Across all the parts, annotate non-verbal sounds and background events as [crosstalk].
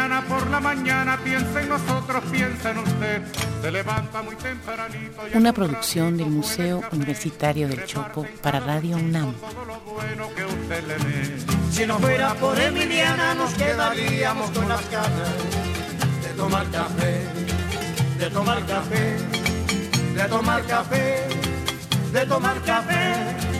Emiliana por la mañana piensa en nosotros, piensa en usted. Se levanta muy tempranito. y Una producción del Museo café. Universitario del Chopo para Radio UNAM. Todo lo bueno que usted le dé. Si no fuera por Emiliana nos quedaríamos con las ganas de tomar café, de tomar café, de tomar café, de tomar café.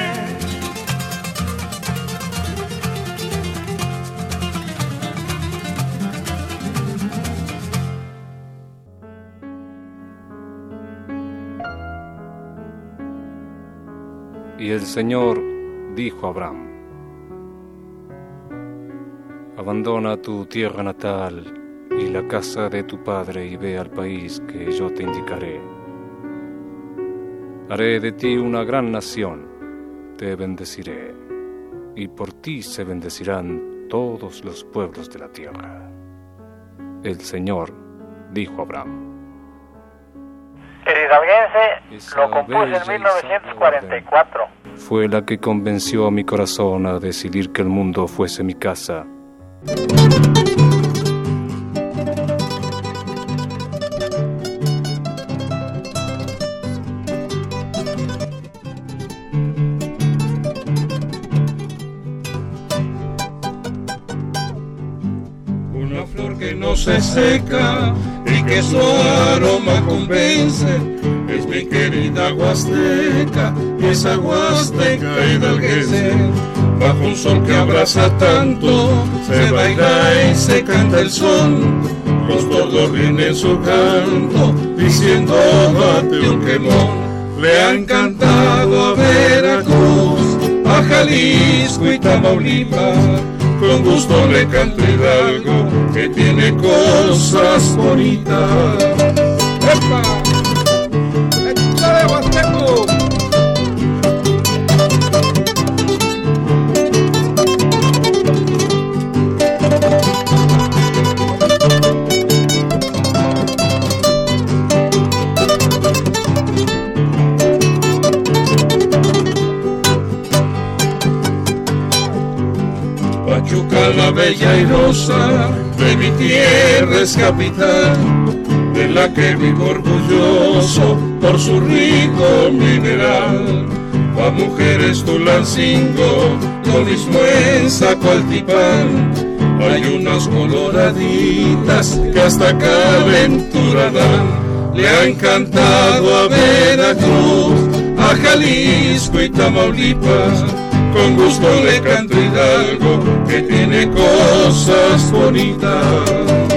Y el Señor dijo a Abraham, Abandona tu tierra natal y la casa de tu padre y ve al país que yo te indicaré. Haré de ti una gran nación, te bendeciré, y por ti se bendecirán todos los pueblos de la tierra. El Señor dijo a Abraham, Esa lo compuse en sabia 1944. fue la que convenció a mi corazón a decidir que el mundo fuese mi casa. Se seca y que su aroma convence. Es mi querida Huasteca, y esa Huasteca hidalguense. Bajo un sol que abraza tanto, se baila y se canta el son. Los tordos rinden su canto, diciendo bate un quemón. Le han cantado a Veracruz, a Jalisco y Tamaulipas. Con gusto le canto Hidalgo, que tiene cosas bonitas. La bella y rosa, de mi tierra es capital, de la que vivo orgulloso por su rico mineral. Pa' mujeres Tulancingo, lo mismo en Zacualtipán, hay unas coloraditas que hasta calentura dan. Le han cantado a Veracruz, a Jalisco y Tamaulipas, con gusto le canto Hidalgo, que tiene cosas bonitas.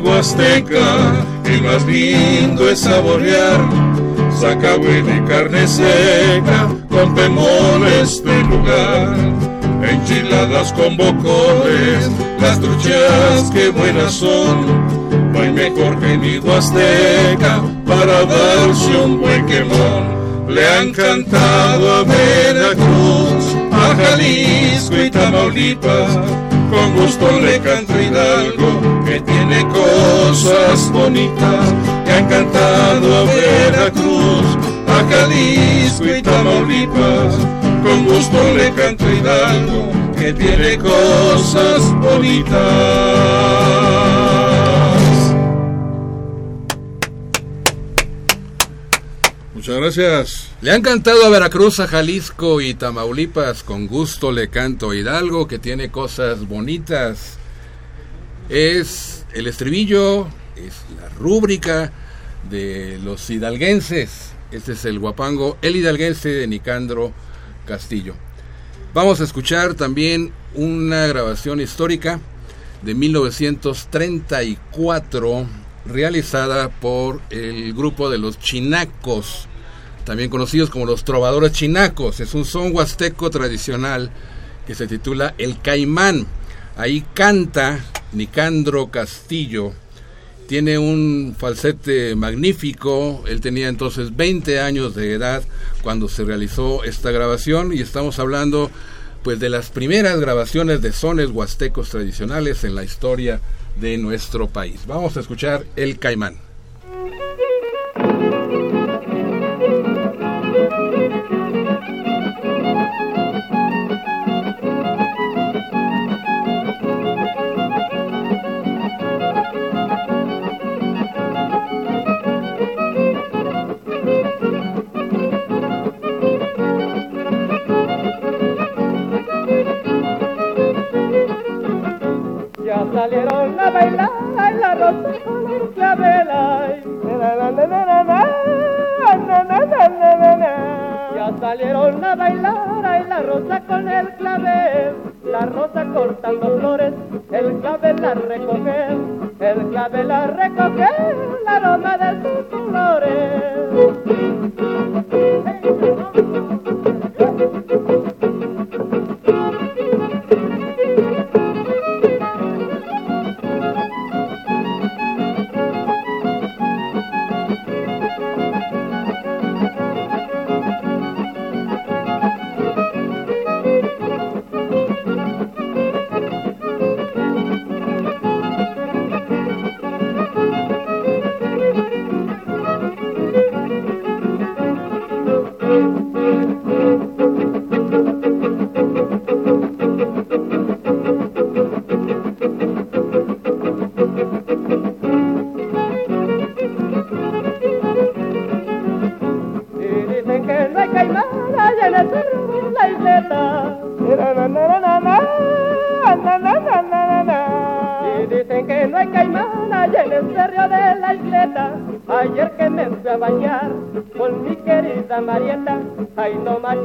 Huasteca, y más lindo es saborear Sacagüe de carne seca con pemones de lugar. Enchiladas con bocones, las truchas que buenas son. No hay mejor que mi Huasteca para darse un buen quemón. Le han cantado a Veracruz, a Jalisco y Tamaulipas con gusto le canto Hidalgo, que tiene cosas bonitas, que han cantado a Veracruz, a Jalisco y Tamaulipas. Con gusto le canto Hidalgo, que tiene cosas bonitas. Muchas gracias. Le han cantado a Veracruz, a Jalisco y Tamaulipas. Con gusto le canto Hidalgo, que tiene cosas bonitas. Es el estribillo, es la rúbrica de los hidalguenses. Este es el guapango, el hidalguense de Nicandro Castillo. Vamos a escuchar también una grabación histórica de 1934 realizada por el grupo de los chinacos también conocidos como los trovadores chinacos. Es un son huasteco tradicional que se titula El Caimán. Ahí canta Nicandro Castillo. Tiene un falsete magnífico. Él tenía entonces 20 años de edad cuando se realizó esta grabación y estamos hablando pues de las primeras grabaciones de sones huastecos tradicionales en la historia de nuestro país. Vamos a escuchar El Caimán. Salieron a bailar la rosa con el clavel. Ya salieron a bailar la rosa con el clavel, la rosa cortando flores, el clavel la recoge, el clavel la recoge, la aroma de sus flores.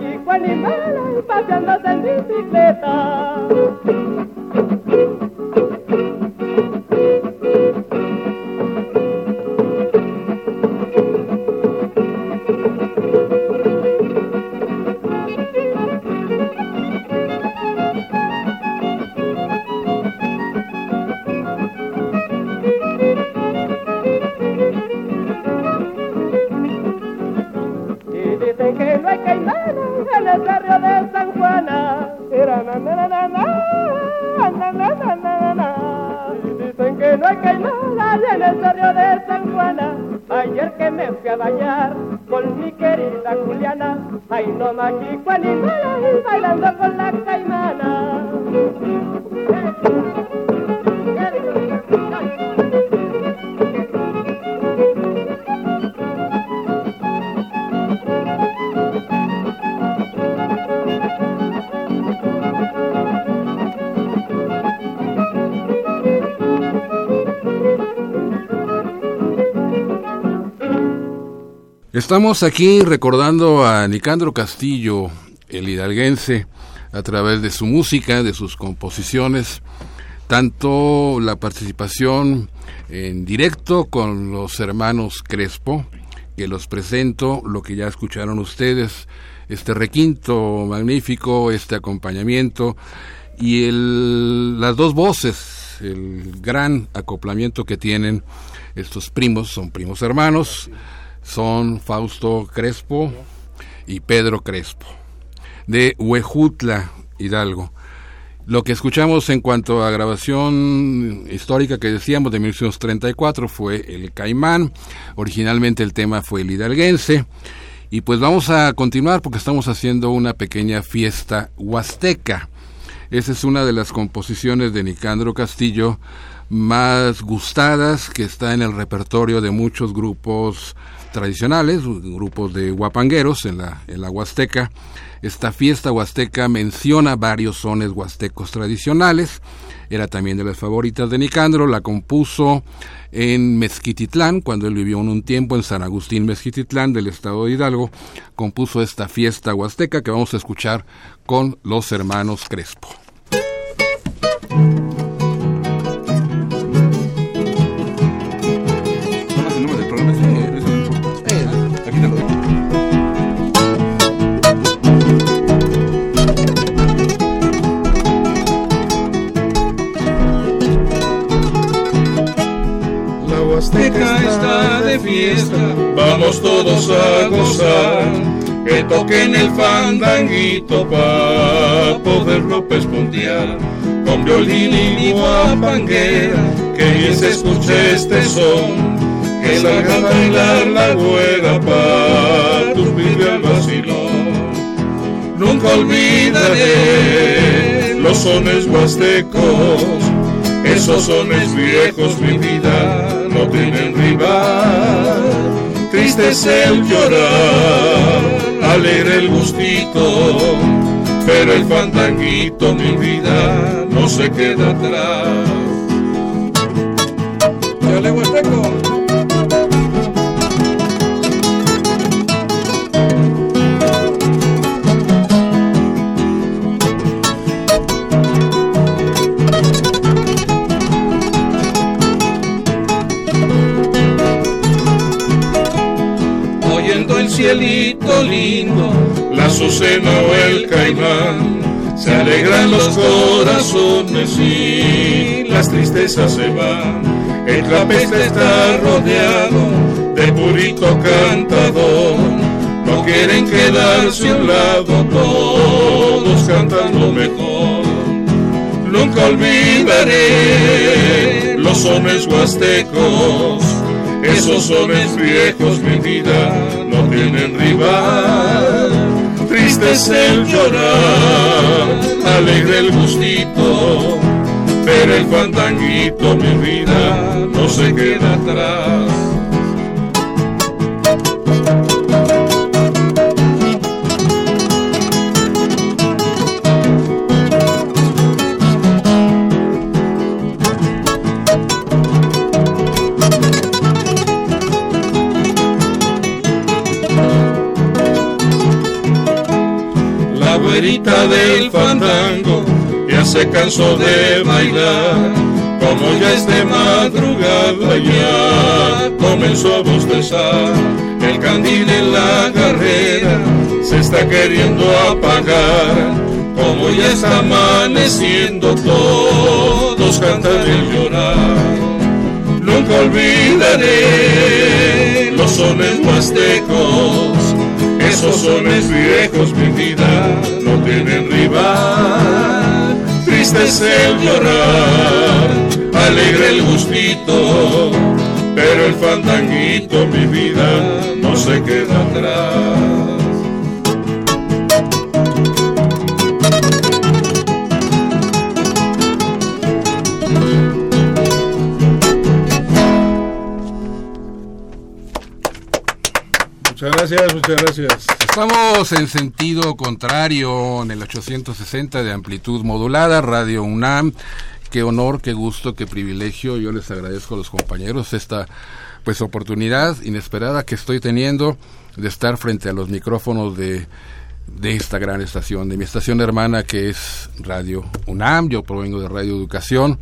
Chico Estamos aquí recordando a Nicandro Castillo, el hidalguense, a través de su música, de sus composiciones, tanto la participación en directo con los hermanos Crespo, que los presento, lo que ya escucharon ustedes, este requinto magnífico, este acompañamiento y el, las dos voces, el gran acoplamiento que tienen estos primos, son primos hermanos, son Fausto Crespo y Pedro Crespo, de Huejutla, Hidalgo. Lo que escuchamos en cuanto a grabación histórica que decíamos de 1934 fue el Caimán, originalmente el tema fue el hidalguense, y pues vamos a continuar porque estamos haciendo una pequeña fiesta huasteca. Esa es una de las composiciones de Nicandro Castillo más gustadas que está en el repertorio de muchos grupos tradicionales, grupos de huapangueros en la, en la Huasteca. Esta fiesta huasteca menciona varios sones huastecos tradicionales. Era también de las favoritas de Nicandro. La compuso en Mezquititlán, cuando él vivió un tiempo en San Agustín Mezquititlán del estado de Hidalgo. Compuso esta fiesta huasteca que vamos a escuchar con los hermanos Crespo. Vamos todos a gozar, que toquen el fandanguito pa' poderlo pespuntear, con violín y guapanguera, que bien se escuche este son, que salga a bailar la güera pa' tu al vacilón. Nunca olvidaré los sones huastecos, esos sones viejos, mi vida, no tienen rival. Triste es el llorar, alegre el gustito, pero el fandanguito, mi vida, no se queda atrás. Cielito lindo, la azucena o el caimán, se alegran los corazones y las tristezas se van. El trapeste está rodeado de purito cantador, no quieren quedarse a un lado, todos cantan lo mejor. Nunca olvidaré los sones huastecos esos sones viejos, mi vida, no tienen rival. Triste es el llorar, alegre el gustito, pero el fandanguito, mi vida, no se queda atrás. Se cansó de bailar, como ya es de madrugada ya comenzó a bostezar. El candil en la carrera se está queriendo apagar, como ya está amaneciendo todos cantan el llorar. Nunca olvidaré los sones huastecos, esos sones viejos, mi vida, no tienen rival. Triste es el llorar, alegre el gustito, pero el fandanguito, mi vida, no se queda atrás. Muchas gracias, muchas gracias. Estamos en sentido contrario en el 860 de amplitud modulada, Radio UNAM. Qué honor, qué gusto, qué privilegio. Yo les agradezco a los compañeros esta pues oportunidad inesperada que estoy teniendo de estar frente a los micrófonos de, de esta gran estación, de mi estación hermana que es Radio UNAM, yo provengo de Radio Educación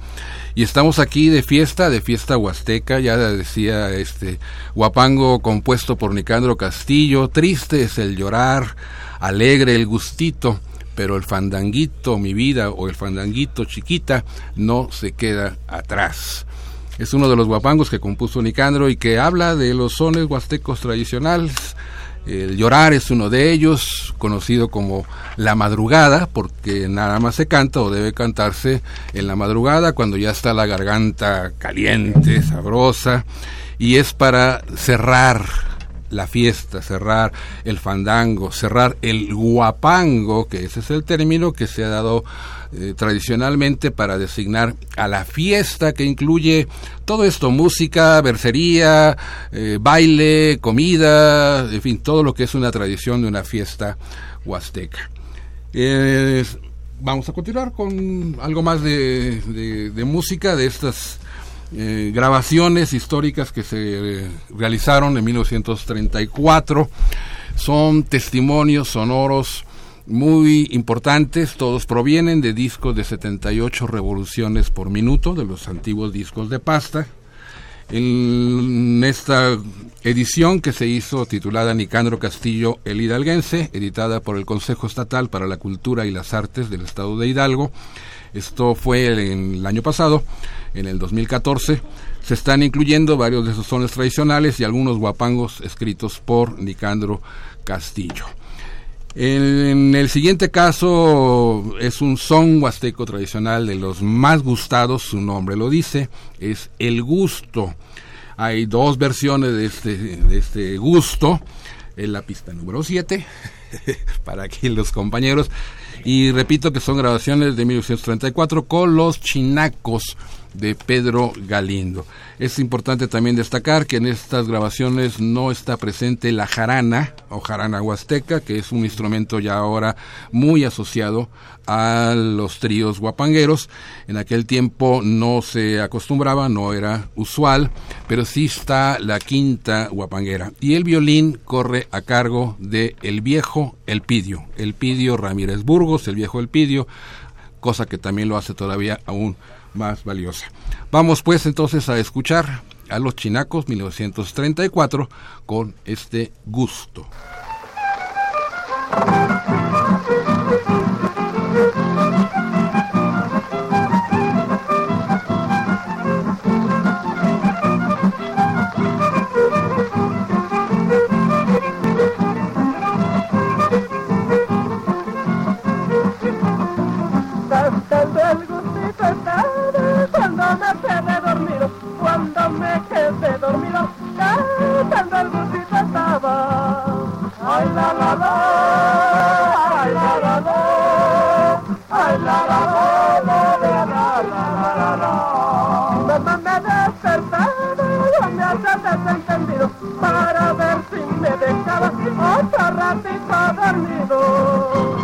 y estamos aquí de fiesta, de fiesta huasteca, ya decía este guapango compuesto por Nicandro Castillo, triste es el llorar, alegre el gustito, pero el fandanguito, mi vida, o el fandanguito chiquita, no se queda atrás. Es uno de los guapangos que compuso Nicandro y que habla de los sones huastecos tradicionales. El llorar es uno de ellos, conocido como la madrugada, porque nada más se canta o debe cantarse en la madrugada cuando ya está la garganta caliente, sabrosa, y es para cerrar la fiesta, cerrar el fandango, cerrar el guapango, que ese es el término que se ha dado eh, tradicionalmente para designar a la fiesta que incluye todo esto, música, bercería, eh, baile, comida, en fin, todo lo que es una tradición de una fiesta huasteca. vamos a continuar con algo más de, música de estas eh, grabaciones históricas que se eh, realizaron en 1934. Son testimonios sonoros muy importantes, todos provienen de discos de 78 revoluciones por minuto, de los antiguos discos de pasta. En esta edición que se hizo titulada Nicandro Castillo el Hidalguense, editada por el Consejo Estatal para la Cultura y las Artes del Estado de Hidalgo, esto fue en el año pasado, en el 2014. Se están incluyendo varios de esos sones tradicionales y algunos guapangos escritos por Nicandro Castillo. En el siguiente caso es un son huasteco tradicional de los más gustados, su nombre lo dice, es el gusto. Hay dos versiones de este, de este gusto, en la pista número 7, [laughs] para aquí los compañeros. Y repito que son grabaciones de 1934 con los chinacos de Pedro Galindo. Es importante también destacar que en estas grabaciones no está presente la jarana o jarana huasteca, que es un instrumento ya ahora muy asociado a los tríos guapangueros. En aquel tiempo no se acostumbraba, no era usual, pero sí está la quinta guapanguera. Y el violín corre a cargo de el viejo Elpidio, Elpidio Ramírez Burgos, el viejo Elpidio, cosa que también lo hace todavía aún más valiosa. Vamos pues entonces a escuchar a los chinacos 1934 con este gusto. algo estaba. Ay la la la, ay la la la, ay la la la, la la la la la la la. Mamá me ha despertado, yo me hace desentendido para ver si me dejaba otra ratito dormido.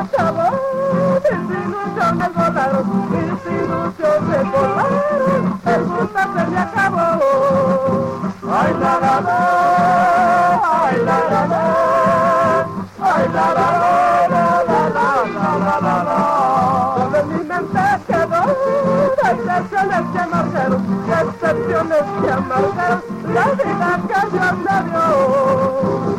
Acabó, desilusiones volaron, mis ilusiones volaron, el mundo se me acabó. Ay, la, la, la, ay, la, la, la, ay, la, la, la, la, la, la, la, la, la. Mi mente quedó decepciones que amargaron, decepciones que la vida que Dios me dio.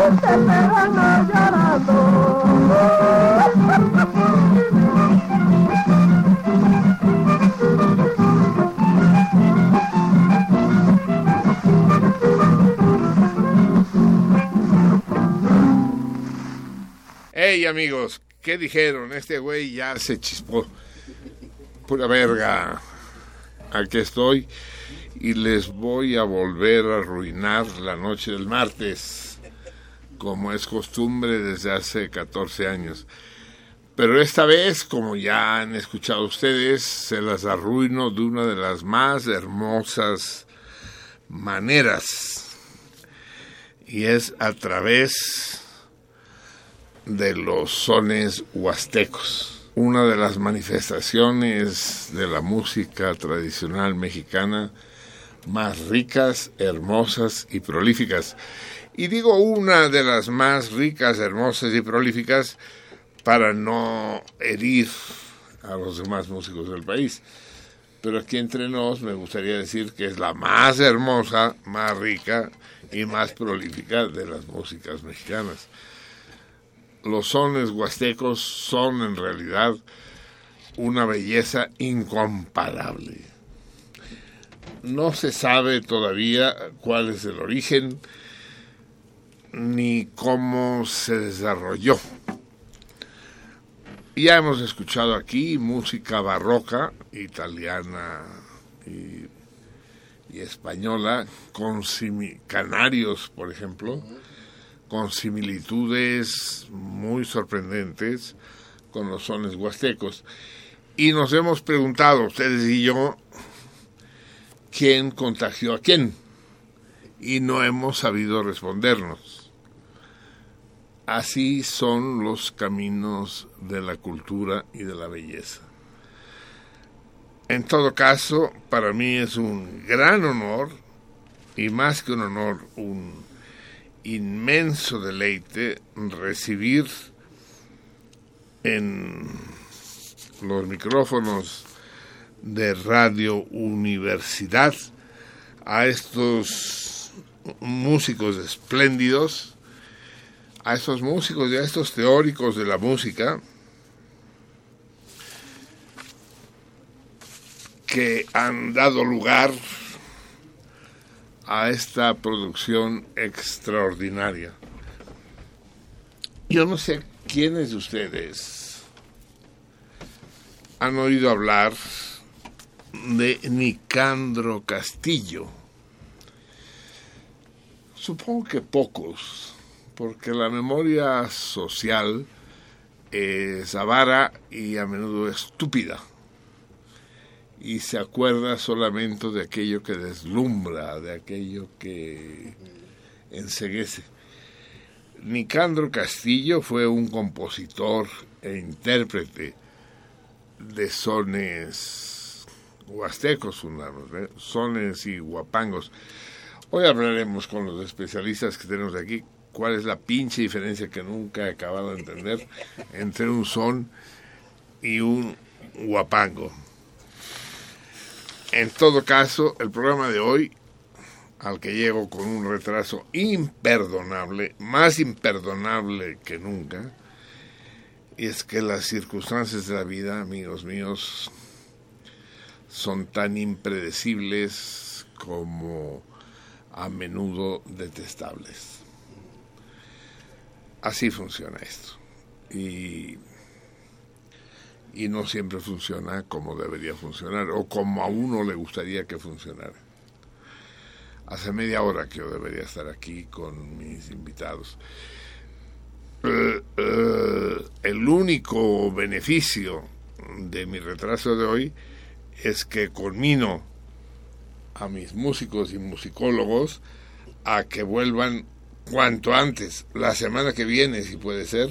Alegrías, triste pero no llorando. Hey amigos, ¿qué dijeron? Este güey ya se chispó. Pura verga. Aquí estoy y les voy a volver a arruinar la noche del martes, como es costumbre desde hace 14 años. Pero esta vez, como ya han escuchado ustedes, se las arruino de una de las más hermosas maneras. Y es a través de los sones huastecos, una de las manifestaciones de la música tradicional mexicana más ricas, hermosas y prolíficas. Y digo una de las más ricas, hermosas y prolíficas para no herir a los demás músicos del país. Pero aquí entre nos me gustaría decir que es la más hermosa, más rica y más prolífica de las músicas mexicanas los sones huastecos son en realidad una belleza incomparable. No se sabe todavía cuál es el origen ni cómo se desarrolló. Ya hemos escuchado aquí música barroca, italiana y, española, con canarios, por ejemplo con similitudes muy sorprendentes con los sones huastecos. Y nos hemos preguntado, ustedes y yo, quién contagió a quién. Y no hemos sabido respondernos. Así son los caminos de la cultura y de la belleza. En todo caso, para mí es un gran honor, y más que un honor, un inmenso deleite recibir en los micrófonos de Radio Universidad a estos músicos espléndidos, a estos músicos y a estos teóricos de la música que han dado lugar a esta producción extraordinaria. Yo no sé quiénes de ustedes han oído hablar de Nicandro Castillo. Supongo que pocos, porque la memoria social es avara y a menudo estúpida y se acuerda solamente de aquello que deslumbra, de aquello que enseguece. Nicandro Castillo fue un compositor e intérprete de sones huastecos, ¿eh? sones y guapangos. Hoy hablaremos con los especialistas que tenemos aquí cuál es la pinche diferencia que nunca he acabado de entender entre un son y un guapango. En todo caso, el programa de hoy, al que llego con un retraso imperdonable, más imperdonable que nunca, es que las circunstancias de la vida, amigos míos, son tan impredecibles como a menudo detestables. Así funciona esto. Y y no siempre funciona como debería funcionar o como a uno le gustaría que funcionara. Hace media hora que yo debería estar aquí con mis invitados. Eh, eh, el único beneficio de mi retraso de hoy es que conmino a mis músicos y musicólogos a que vuelvan cuanto antes, la semana que viene, si puede ser,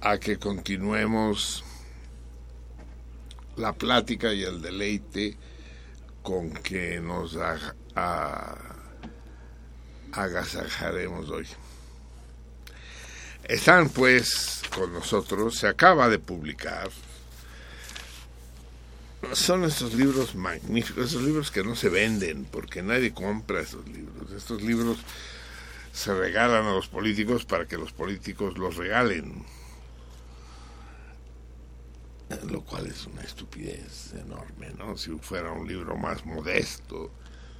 a que continuemos la plática y el deleite con que nos agasajaremos hoy. Están pues con nosotros, se acaba de publicar. Son estos libros magníficos, esos libros que no se venden porque nadie compra esos libros. Estos libros se regalan a los políticos para que los políticos los regalen. Lo cual es una estupidez enorme, ¿no? Si fuera un libro más modesto,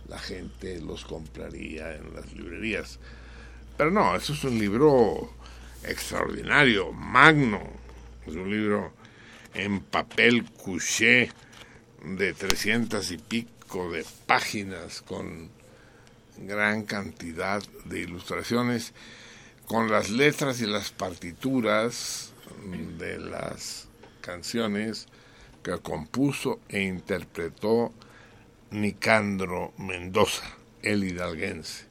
la gente los compraría en las librerías. Pero no, eso es un libro extraordinario, magno. Es un libro en papel couché de trescientas y pico de páginas con gran cantidad de ilustraciones, con las letras y las partituras de las canciones que compuso e interpretó Nicandro Mendoza, el hidalguense.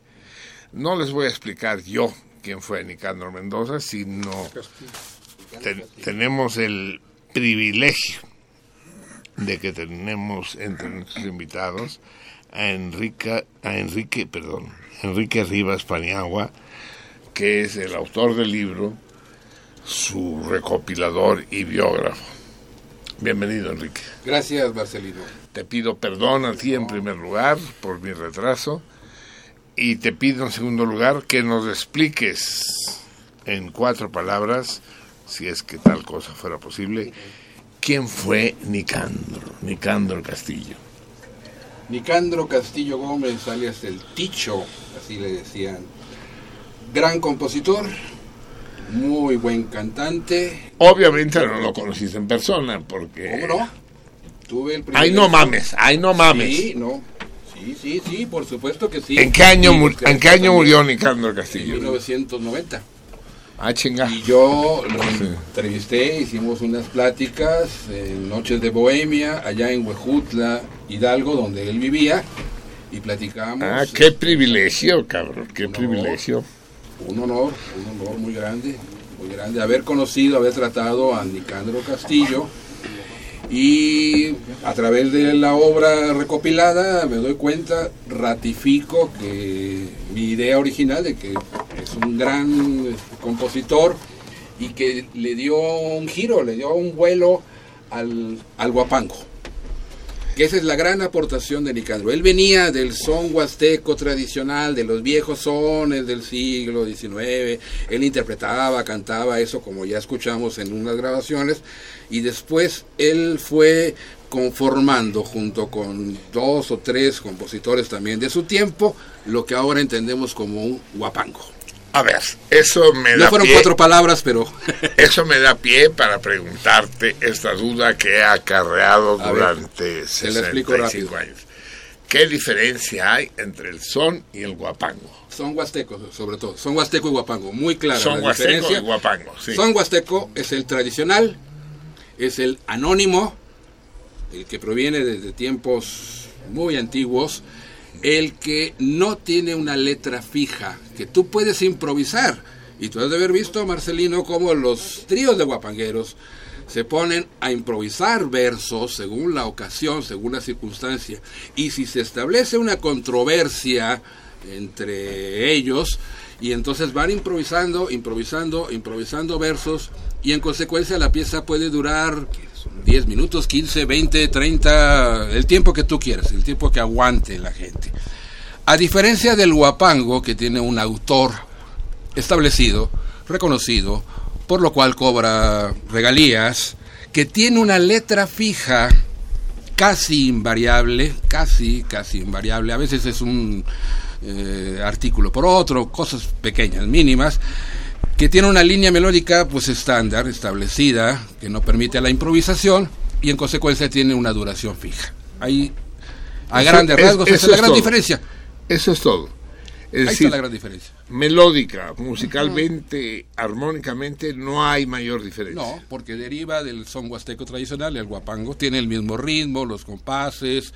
No les voy a explicar yo quién fue Nicandro Mendoza, sino tenemos el privilegio de que tenemos entre nuestros invitados a Enrique, a Enrique, perdón, Enrique Rivas Paniagua, que es el autor del libro, su recopilador y biógrafo. Bienvenido, Enrique. Gracias, Marcelino. Te pido perdón a ti en primer lugar por mi retraso y te pido en segundo lugar que nos expliques en cuatro palabras, si es que tal cosa fuera posible, quién fue Nicandro, Nicandro Castillo. Nicandro Castillo Gómez, alias el Ticho, así le decían. Gran compositor, muy buen cantante. Obviamente no lo conociste en persona, porque... ¿Cómo no? Tuve el Ay, no mames, ay, no mames. Sí, no. Sí, sí, sí, por supuesto que sí. ¿En qué año, ¿en qué año murió Nicandro Castillo? En 1990. Ah, chinga. Y yo lo entrevisté, hicimos unas pláticas en Noches de Bohemia, allá en Huejutla, Hidalgo, donde él vivía, y platicamos. Ah, qué privilegio, cabrón, qué privilegio. Un honor, un honor muy grande, muy grande, haber conocido, haber tratado a Nicandro Castillo. Y a través de la obra recopilada me doy cuenta, ratifico que mi idea original de que es un gran compositor y que le dio un giro, le dio un vuelo al, al guapango. Que esa es la gran aportación de Nicandro. Él venía del son huasteco tradicional, de los viejos sones del siglo XIX. Él interpretaba, cantaba eso como ya escuchamos en unas grabaciones. Y después él fue conformando junto con dos o tres compositores también de su tiempo lo que ahora entendemos como un guapango. A ver, eso me no da fueron pie, cuatro palabras, pero [laughs] eso me da pie para preguntarte esta duda que he acarreado A ver, durante se la explico 65 rápido. años. ¿Qué diferencia hay entre el son y el guapango? son huastecos sobre todo. Son huasteco y guapango. Muy clara Son la huasteco diferencia. y guapango, sí. Son huasteco es el tradicional, es el anónimo, el que proviene desde tiempos muy antiguos, el que no tiene una letra fija, que tú puedes improvisar. Y tú has de haber visto, Marcelino, cómo los tríos de guapangueros se ponen a improvisar versos según la ocasión, según la circunstancia. Y si se establece una controversia entre ellos, y entonces van improvisando, improvisando, improvisando versos, y en consecuencia la pieza puede durar 10 minutos, 15, 20, 30, el tiempo que tú quieras, el tiempo que aguante la gente. A diferencia del guapango, que tiene un autor establecido, reconocido, por lo cual cobra regalías, que tiene una letra fija casi invariable, casi, casi invariable, a veces es un eh, artículo por otro, cosas pequeñas, mínimas, que tiene una línea melódica pues estándar, establecida, que no permite la improvisación y en consecuencia tiene una duración fija. Ahí, a Eso- grandes es- rasgos, esa es la gran todo. diferencia. Eso es todo. Es Ahí decir, está la gran diferencia. melódica, musicalmente, armónicamente, no hay mayor diferencia. No, porque deriva del son huasteco tradicional, el guapango tiene el mismo ritmo, los compases,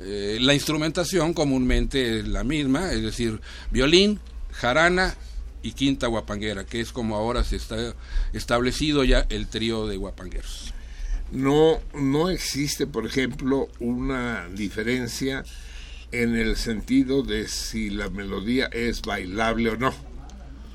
eh, la instrumentación comúnmente es la misma, es decir, violín, jarana y quinta guapanguera, que es como ahora se está establecido ya el trío de guapangueros. No, no existe, por ejemplo, una diferencia en el sentido de si la melodía es bailable o no.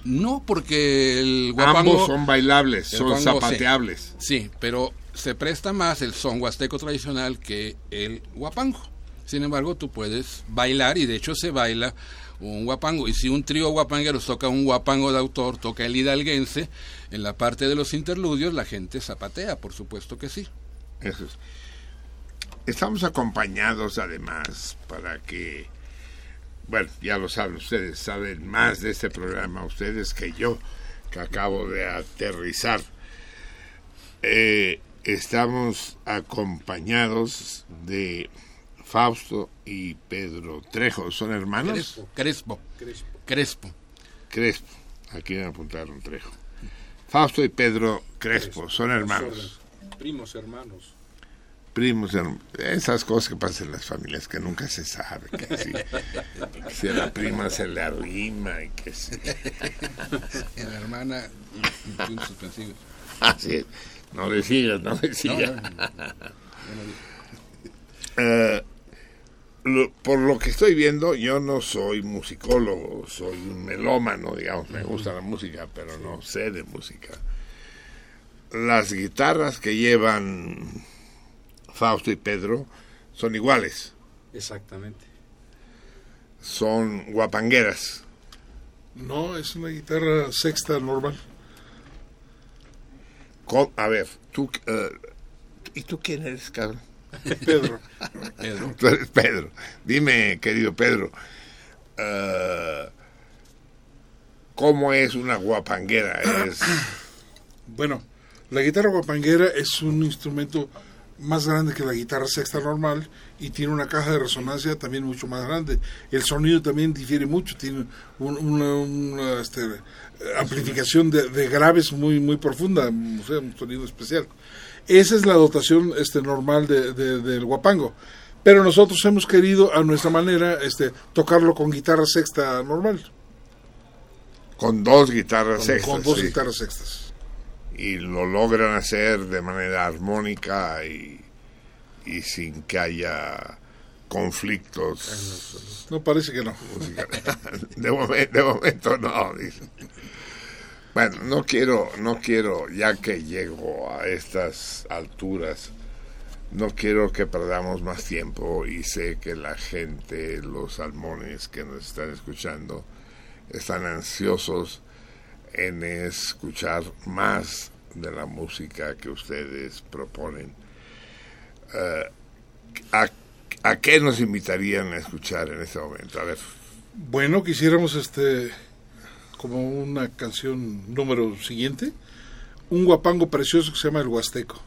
No, porque el guapango... Ambos son bailables, son guapango, sí. zapateables. Sí, pero se presta más el son huasteco tradicional que el guapango. Sin embargo, tú puedes bailar y de hecho se baila un guapango. Y si un trío guapangueros toca un guapango de autor, toca el hidalguense, en la parte de los interludios la gente zapatea, por supuesto que sí. Eso es. Estamos acompañados además para que, bueno, ya lo saben ustedes, saben más de este programa ustedes que yo, que acabo de aterrizar. Eh, estamos acompañados de Fausto y Pedro Trejo. ¿Son hermanos? Crespo. Crespo. Crespo. Crespo. Aquí me apuntaron Trejo. Fausto y Pedro Crespo, son hermanos. Primos hermanos. Primos, herm- esas cosas que pasan en las familias que nunca se sabe. Que si, [laughs] si a la prima se le arrima y que si. [laughs] La hermana. Así es. No le sigas, no le No, sigas. no, no. Eh, lo- por lo que estoy viendo, yo no soy musicólogo, soy un melómano, digamos, me gusta la música, pero no sé de música. Las guitarras que llevan Fausto y Pedro son iguales, Exactamente. son guapangueras. No, es una guitarra sexta normal. Co- A ver, tú, eh, ¿y tú quién eres, cabrón? Pedro. Pedro. Tú eres Pedro. Dime, querido Pedro, eh, ¿cómo es una guapanguera? Es, Bueno, la guitarra guapanguera es un instrumento más grande que la guitarra sexta normal y tiene una caja de resonancia también mucho más grande. El sonido también difiere mucho, tiene un- una, una, este, amplificación de, de graves muy muy profunda, o sea, un sonido especial. Esa es la dotación este, normal de, de- del guapango. Pero nosotros hemos querido a nuestra manera este, tocarlo con guitarra sexta normal, con dos guitarras con, sextas, con dos sí. guitarras sextas. y lo logran hacer de manera armónica y, y sin que haya conflictos No parece que no. [laughs] de momento no, dice. Bueno, no quiero, no quiero, ya que llego a estas alturas, no quiero que perdamos más tiempo y sé que la gente, los salmones que nos están escuchando, están ansiosos en escuchar más de la música que ustedes proponen. Eh, ¿a, ¿A qué nos invitarían a escuchar en este momento? A ver, Bueno, quisiéramos este como una canción número siguiente, un guapango precioso que se llama El Huasteco.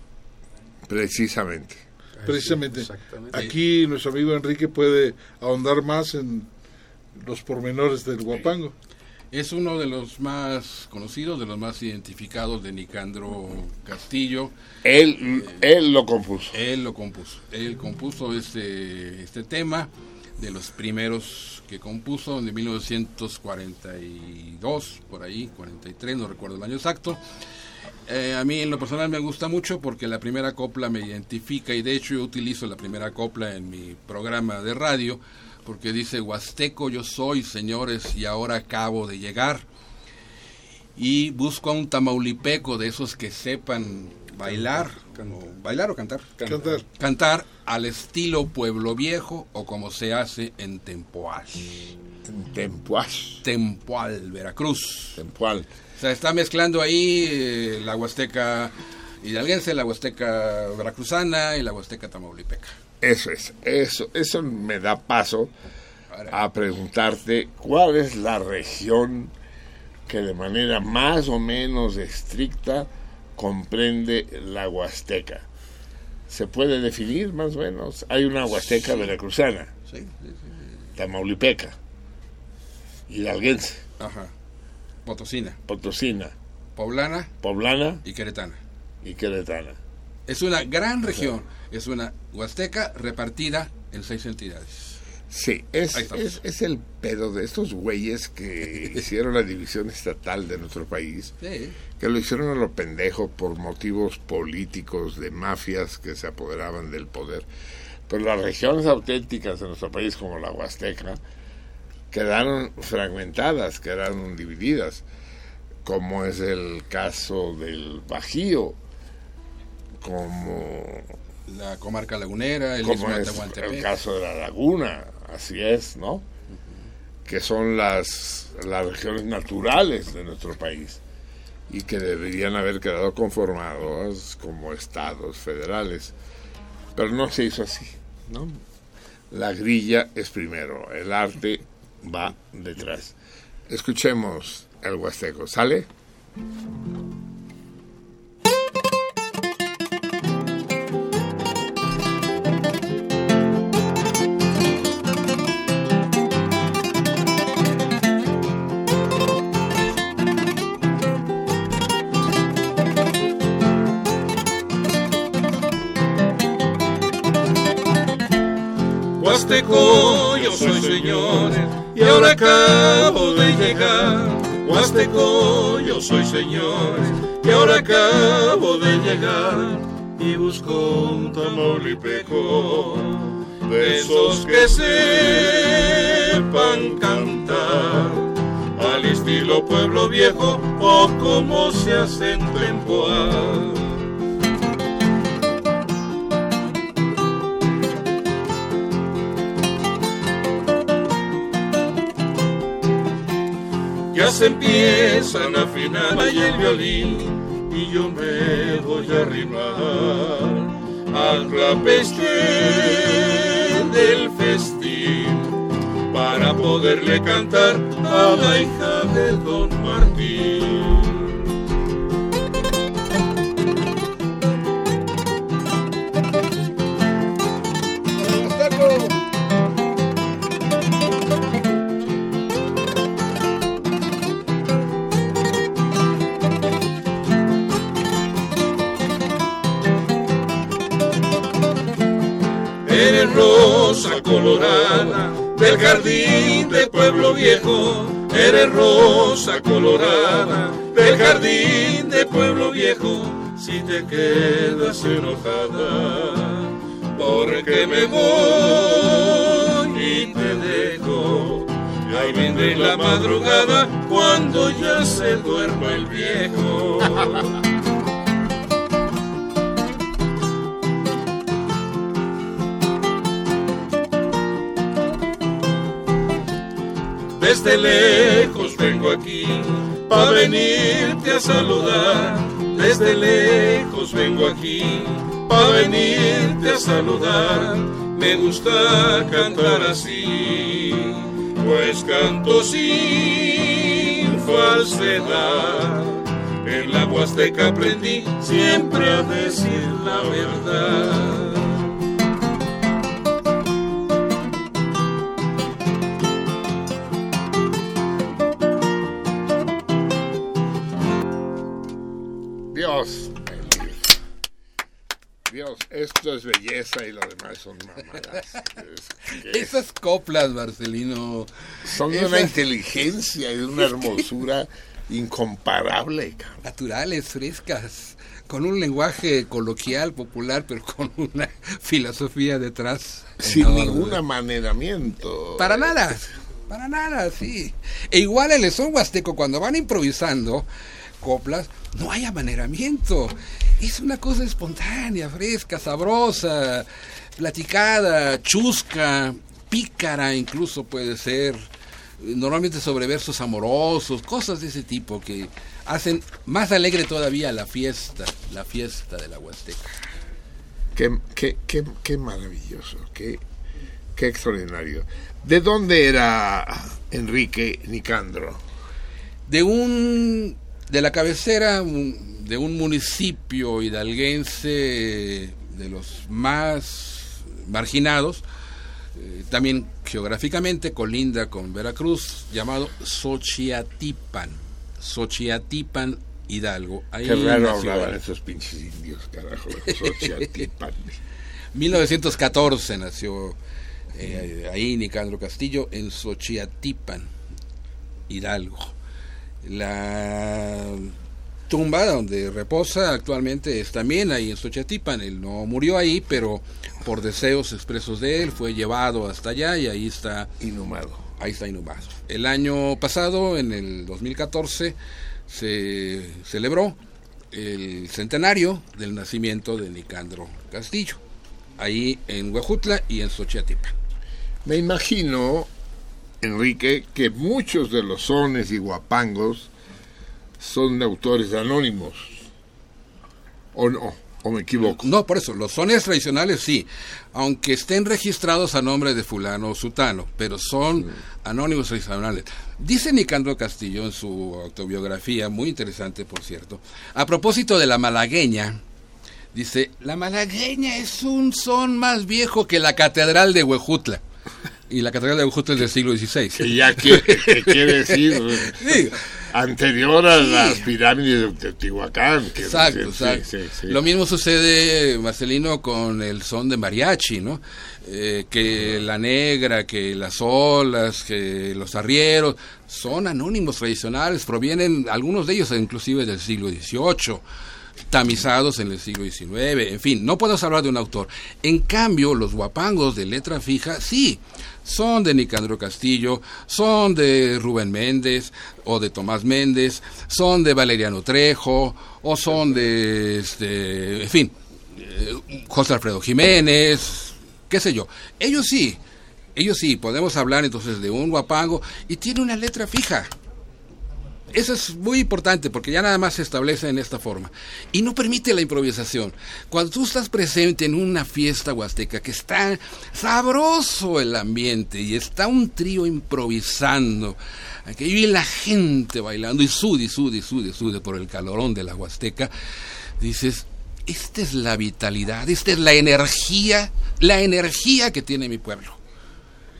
precisamente. Precisamente. Exactamente. Aquí nuestro amigo Enrique puede ahondar más en los pormenores del guapango. Es uno de los más conocidos, de los más identificados de Nicandro Castillo. Él, él lo compuso. Él lo compuso. Él compuso este, este tema de los primeros que compuso de 1942, por ahí, 43, no recuerdo el año exacto. Eh, a mí en lo personal me gusta mucho porque la primera copla me identifica y de hecho yo utilizo la primera copla en mi programa de radio porque dice Huasteco yo soy, señores, y ahora acabo de llegar. Y busco a un tamaulipeco de esos que sepan bailar, o bailar o cantar. Cantar. Cantar al estilo pueblo viejo o como se hace en Tempoal. Tempoal. Tempoal, Veracruz. Tempoal. O sea, está mezclando ahí eh, la huasteca hidalguense, la huasteca veracruzana y la huasteca tamaulipeca. Eso es, eso, eso me da paso a preguntarte cuál es la región que de manera más o menos estricta comprende la Huasteca. ¿Se puede definir más o menos? Hay una Huasteca veracruzana, Sí, tamaulipeca, hidalguense, Ajá. Potosina, potosina, poblana poblana y queretana. y queretana. Es una gran región. Es una huasteca repartida en seis entidades. Sí, es, es, es el pedo de estos güeyes que [laughs] hicieron la división estatal de nuestro país, Sí. que lo hicieron a lo pendejo por motivos políticos de mafias que se apoderaban del poder. Pero las regiones auténticas de nuestro país, como la Huasteca, quedaron fragmentadas, quedaron divididas, como es el caso del Bajío, como la comarca lagunera, el como es el caso de la laguna, así es, ¿no? Que son las, las regiones naturales de nuestro país y que deberían haber quedado conformados como estados federales. Pero no se hizo así, ¿no? La grilla es primero, el arte va detrás. Escuchemos el huasteco, ¿sale? Huasteco, yo soy señor, y ahora acabo de llegar. Huasteco, yo soy señor, y ahora acabo de llegar. Y busco un tamaulipeco, de esos que sepan cantar. Al estilo pueblo viejo, o como se hacen temporal. Ya se empiezan a afinar y el violín y yo me voy a arrimar al clapeste del festín para poderle cantar a la hija de don Martín. Rosa colorada del jardín de pueblo viejo. Eres rosa colorada del jardín de pueblo viejo. Si te quedas enojada, porque me voy y te dejo. Ahí vendré la madrugada cuando ya se duerma el viejo. Desde lejos vengo aquí para venirte a saludar. Desde lejos vengo aquí para venirte a saludar. Me gusta cantar así, pues canto sin falsedad. En la Huasteca aprendí siempre a decir la verdad. Esto es belleza y lo demás son mamadas. Es- [laughs] Esas coplas, Marcelino. son de una inteligencia y de una hermosura incomparable. cabrón. naturales, frescas, con un lenguaje coloquial, popular, pero con una filosofía detrás. Sin enorme. ningún amanedamiento. Para nada, para nada, sí. E igual el son huasteco, cuando van improvisando coplas, no hay amaneramiento. Es una cosa espontánea, fresca, sabrosa, platicada, chusca, pícara incluso puede ser. Normalmente sobre versos amorosos, cosas de ese tipo que hacen más alegre todavía la fiesta, la fiesta de la Huasteca. Qué, qué, qué, qué maravilloso, qué, qué extraordinario. ¿De dónde era Enrique Nicandro? de un de la cabecera de un municipio hidalguense de los más marginados eh, también geográficamente colinda con Veracruz llamado Xochiatipan Xochiatipan Hidalgo ahí Qué raro hablaban esos pinches indios, carajo. [laughs] Xochiatipan. 1914 nació eh, ahí Nicandro Castillo en Xochiatipan, Hidalgo. La tumba donde reposa actualmente es también ahí en Xochiatipan. Él no murió ahí, pero por deseos expresos de él, fue llevado hasta allá y ahí está Inhumado. ahí está inhumado. El año pasado, en el 2014, se celebró el centenario del nacimiento de Nicandro Castillo, ahí en Huejutla y en Xochiatepa. Me imagino, Enrique, que muchos de los sones y guapangos son de autores anónimos. ¿O no? ¿O me equivoco? No, por eso, los sones tradicionales sí, aunque estén registrados a nombre de fulano o sutano, pero son anónimos tradicionales. Dice Nicandro Castillo en su autobiografía, muy interesante por cierto, a propósito de la malagueña, dice, la malagueña es un son más viejo que la catedral de Huejutla. Y la catedral de Huejutla es del siglo XVI. Que ya quiere, que quiere decir [laughs] Sí. anterior a las pirámides de Teotihuacán. que- Exacto, exacto. sí. Lo mismo sucede, Marcelino, con el son de mariachi, ¿no? Eh, que la negra, que las olas, que los arrieros, son anónimos tradicionales, provienen algunos de ellos inclusive del siglo XVIII tamizados en el siglo XIX, en fin, no podemos hablar de un autor. En cambio, los guapangos de letra fija, sí, son de Nicandro Castillo, son de Rubén Méndez o de Tomás Méndez, son de Valeriano Trejo o son de, este, en fin, eh, José Alfredo Jiménez, qué sé yo. Ellos sí, ellos sí, podemos hablar entonces de un guapango y tiene una letra fija. Eso es muy importante porque ya nada más se establece en esta forma. Y no permite la improvisación. Cuando tú estás presente en una fiesta huasteca que está sabroso el ambiente y está un trío improvisando, que vive la gente bailando y sude, y sude, y sude, y sude por el calorón de la huasteca, dices, esta es la vitalidad, esta es la energía, la energía que tiene mi pueblo.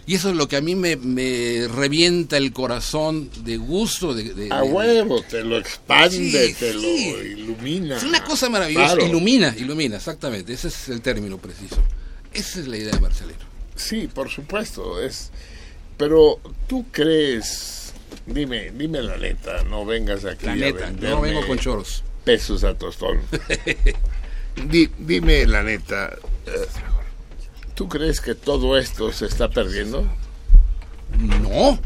Y eso es lo que a mí me, me revienta el corazón de gusto. De, de- A de- huevo, te lo expande, Sí, te sí. lo ilumina. Es una cosa maravillosa. Claro. Ilumina, ilumina, exactamente. Ese es el término preciso. Esa es la idea de Marcelino. Sí, por supuesto, es. Pero tú crees, dime, dime la neta, no vengas aquí La a neta, yo no vengo con choros. pesos a tostón. [laughs] Di- dime la neta, eh, ¿tú crees que todo esto se está perdiendo? No,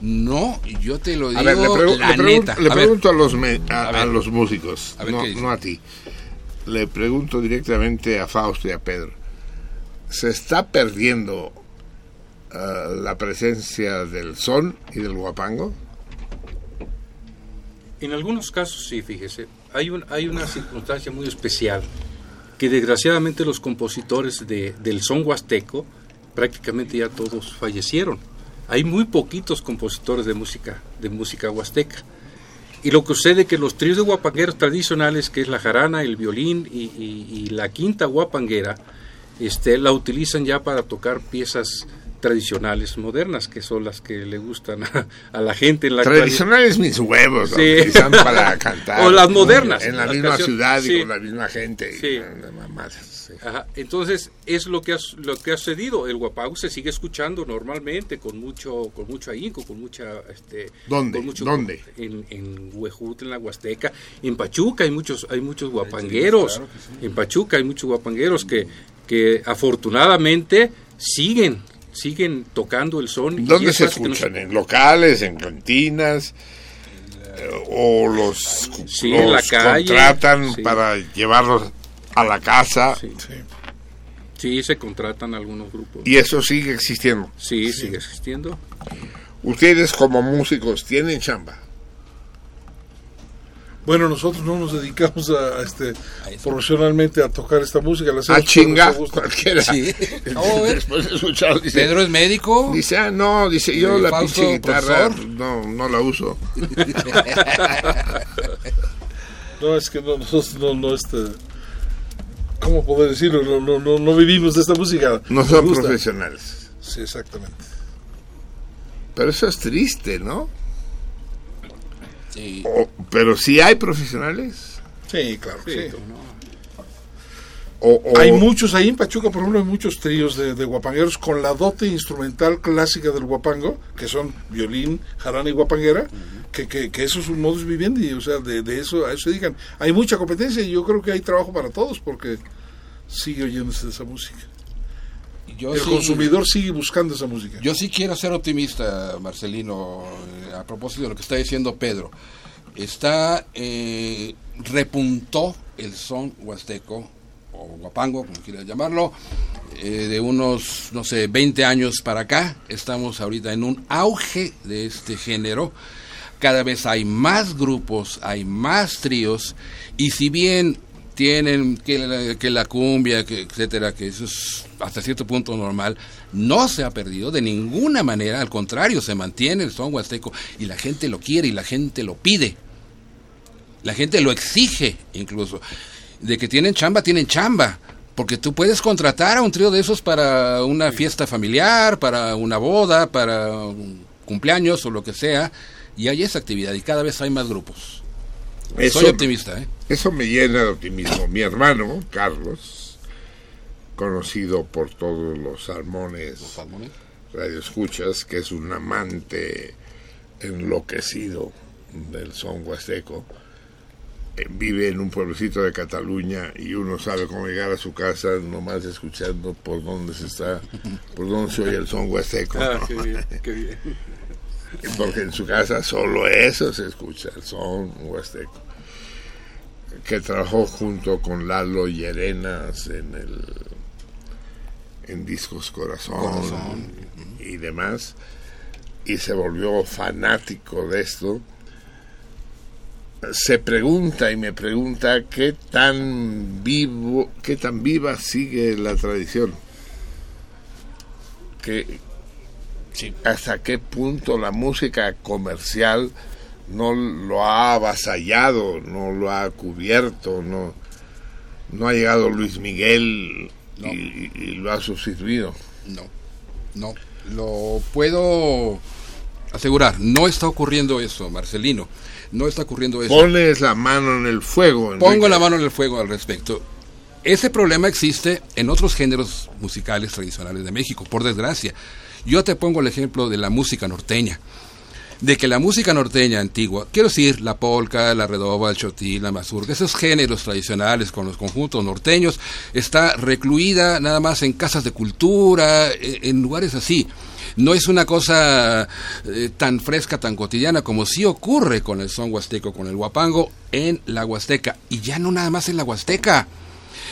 no, yo te lo digo A ver, le, pregu- la le pregun- neta. le A ver, pregunto a los, me- a, A ver. a los músicos, A ver no, no a ti. Le pregunto directamente a Fausto y a Pedro. ¿Se está perdiendo ah, la presencia del son y del guapango? En algunos casos sí, fíjese. Hay, un, hay una circunstancia muy especial que desgraciadamente los compositores de, del son huasteco prácticamente ya todos fallecieron. Hay muy poquitos compositores de música, de música huasteca. Y lo que sucede es que los tríos de guapangueros tradicionales, que es la jarana, el violín y, y- y la quinta guapanguera, este, la utilizan ya para tocar piezas tradicionales modernas, que son las que le gustan a, a la gente en la actualidad. Tradicionales mis huevos, Sí. utilizan para [laughs] cantar. O las modernas. En la misma ciudad sí. y con la misma gente. Sí. Ajá, Entonces, es lo que, ha, lo que ha sucedido. El guapango se sigue escuchando normalmente, con mucho con mucho ahínco, con mucha... Este, ¿Dónde? con mucho- ¿Dónde? En, en Huejutla, en la Huasteca. En Pachuca hay muchos hay muchos guapangueros. En Pachuca hay muchos guapangueros que, que afortunadamente siguen siguen tocando el son. ¿Dónde se escuchan? ¿En locales, en cantinas? Eh, ¿O los, Sí, los en la calle, contratan sí. para llevarlos a la casa? Sí. Sí, se contratan algunos grupos. Y eso sigue existiendo. Sí, sigue existiendo. Ustedes como músicos tienen chamba. Bueno, nosotros no nos dedicamos a, a este profesionalmente a tocar esta música. La A chinga, cualquiera. Sí. [laughs] Eh. Después de escuchar, dice, Pedro es médico. dice, ah, no, dice, yo Eh, la pinche guitarra profesor. no, no la uso. [laughs] No, es que no, nosotros no, no, este, ¿cómo poder decirlo? No, no, no, no vivimos de esta música. No gusta. profesionales. Sí, exactamente. Pero eso es triste, ¿no? Sí. O- pero si hay profesionales. Sí, claro. Sí, sí. O, o- Hay muchos ahí en Pachuca, por ejemplo, hay muchos tríos de, de guapangueros con la dote instrumental clásica del guapango, que son violín, jarana y guapanguera, que, que, que eso es un modus vivendi, o sea, de, de eso a eso se dedican. Hay mucha competencia y yo creo que hay trabajo para todos porque sigue oyéndose esa música. Yo el sí- consumidor sigue buscando esa música. Yo sí quiero ser optimista, Marcelino, eh, a propósito de lo que está diciendo Pedro. Está, eh, repuntó el son huasteco, o guapango, como quieras llamarlo, eh, de unos, no sé, 20 años para acá. Estamos ahorita en un auge de este género. Cada vez hay más grupos, hay más tríos, y si bien tienen que la, que la cumbia, que etcétera, que eso es hasta cierto punto normal, no se ha perdido de ninguna manera, al contrario, se mantiene el son huasteco y la gente lo quiere y la gente lo pide. La gente lo exige incluso. De que tienen chamba, tienen chamba. Porque tú puedes contratar a un trío de esos para una fiesta familiar, para una boda, para un cumpleaños o lo que sea. Y hay esa actividad y cada vez hay más grupos. Eso- Soy optimista, ¿eh? Eso me llena de optimismo. Mi hermano, Carlos, conocido por todos los salmones, radioescuchas, que es un amante enloquecido del son huasteco, eh, vive en un pueblecito de Cataluña y uno sabe cómo llegar a su casa nomás escuchando por dónde se está, por dónde se oye el son huasteco. Ah, qué bien, qué bien. Porque en su casa solo eso se escucha, el son huasteco. Que trabajó junto con Lalo y Arenas en el en Discos Corazón, Corazón. y demás y se volvió fanático de esto se pregunta y me pregunta qué tan vivo qué tan viva sigue la tradición que hasta qué punto la música comercial no lo ha avasallado, no lo ha cubierto, no, no ha llegado Luis Miguel y, y lo ha sustituido. No, no, lo puedo asegurar, no está ocurriendo eso, Marcelino, no está ocurriendo eso. Pones la mano en el fuego. Enrique. Pongo la mano en el fuego al respecto. Ese problema existe en otros géneros musicales tradicionales de México, por desgracia. Yo te pongo el ejemplo de la música norteña. De que la música norteña antigua, quiero decir, la polca, la redoba, el chotil, la mazurca, esos géneros tradicionales con los conjuntos norteños, está recluida nada más en casas de cultura, eh, en lugares así. No es una cosa eh, tan fresca, tan cotidiana como sí ocurre con el son huasteco, con el guapango en la Huasteca. Y ya no nada más en la Huasteca.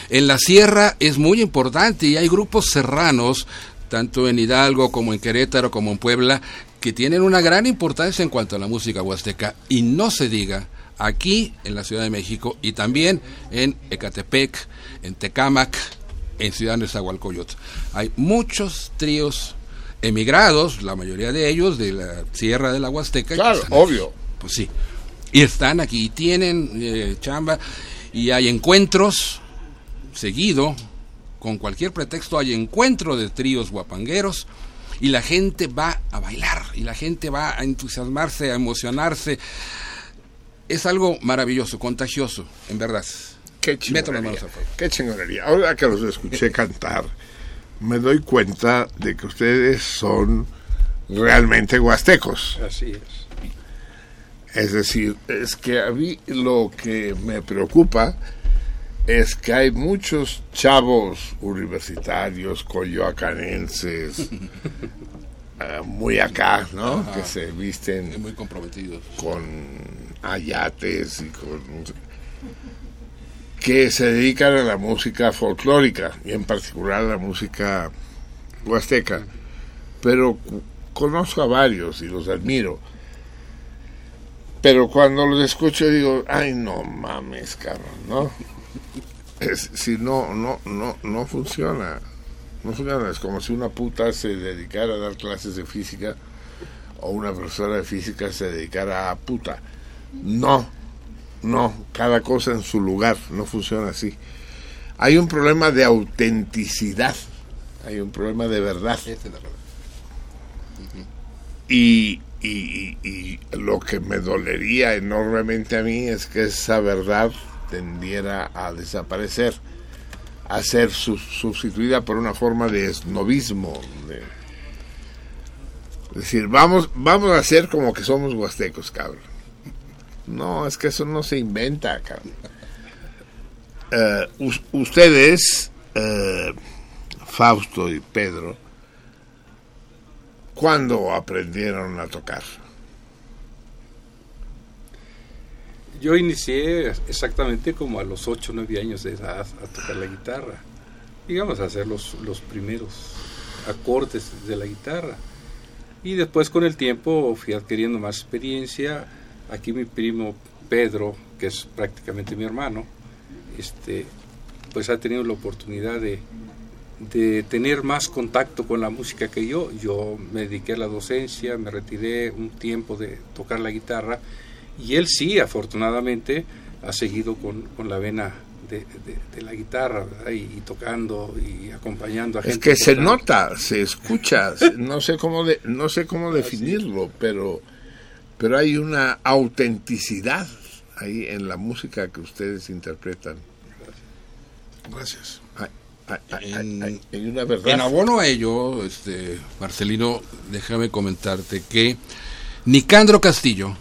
En la sierra es muy importante y hay grupos serranos, tanto en Hidalgo como en Querétaro como en Puebla, que tienen una gran importancia en cuanto a la música huasteca. Y no se diga aquí en la Ciudad de México y también en Ecatepec, en Tecámac, en Ciudad de Nezahualcóyotl. Hay muchos tríos emigrados, la mayoría de ellos de la Sierra de la Huasteca. Claro, obvio. Pues sí. Y están aquí, y tienen eh, chamba, y hay encuentros seguido, con cualquier pretexto hay encuentro de tríos guapangueros, y la gente va a bailar, y la gente va a entusiasmarse, a emocionarse. Es algo maravilloso, contagioso, en verdad. Qué Meto las manos chingonería. Qué chingonería. Ahora que los escuché cantar, me doy cuenta de que ustedes son realmente huastecos. Así es. Es decir, es que a mí lo que me preocupa es que hay muchos chavos universitarios, coyoacanenses, [laughs] eh, muy acá, ¿no? Ajá. Que se visten Muy comprometidos. con ayates y con que se dedican a la música folclórica y en particular a la música huasteca pero conozco a varios y los admiro pero cuando los escucho digo ay no mames cabrón no es, si no no no no funciona. No funciona. Es como si una puta se dedicara a dar clases de física o una profesora de física se dedicara a puta. No no. Cada cosa en su lugar. No funciona así. Hay un problema de autenticidad. Hay un problema de verdad. Y, y, y- y lo que me dolería enormemente a mí es que esa verdad tendiera a desaparecer, a ser su- sustituida por una forma de esnovismo. de- es decir, vamos, vamos a hacer como que somos huastecos, cabrón. No, es que eso no se inventa, cabrón. Eh, us- ustedes, eh, Fausto y Pedro, ¿cuándo aprendieron a tocar? Yo inicié exactamente como a los 8 o 9 años de edad a tocar la guitarra. Digamos, a hacer los, los primeros acordes de la guitarra. Y después con el tiempo fui adquiriendo más experiencia. Aquí mi primo Pedro, que es prácticamente mi hermano, este, pues ha tenido la oportunidad de, de tener más contacto con la música que yo. Yo me dediqué a la docencia, me retiré un tiempo de tocar la guitarra y él sí, afortunadamente, ha seguido con, con la vena de, de- de la guitarra ¿verdad? y, y tocando y acompañando a Es gente. que se tocando. nota, se escucha, no sé cómo de- no sé cómo definirlo, pero pero hay una autenticidad ahí en la música que ustedes interpretan. Gracias. Hay, hay- hay- En- una verdad. En abono a ello, este, Marcelino, déjame comentarte que Nicandro Castillo,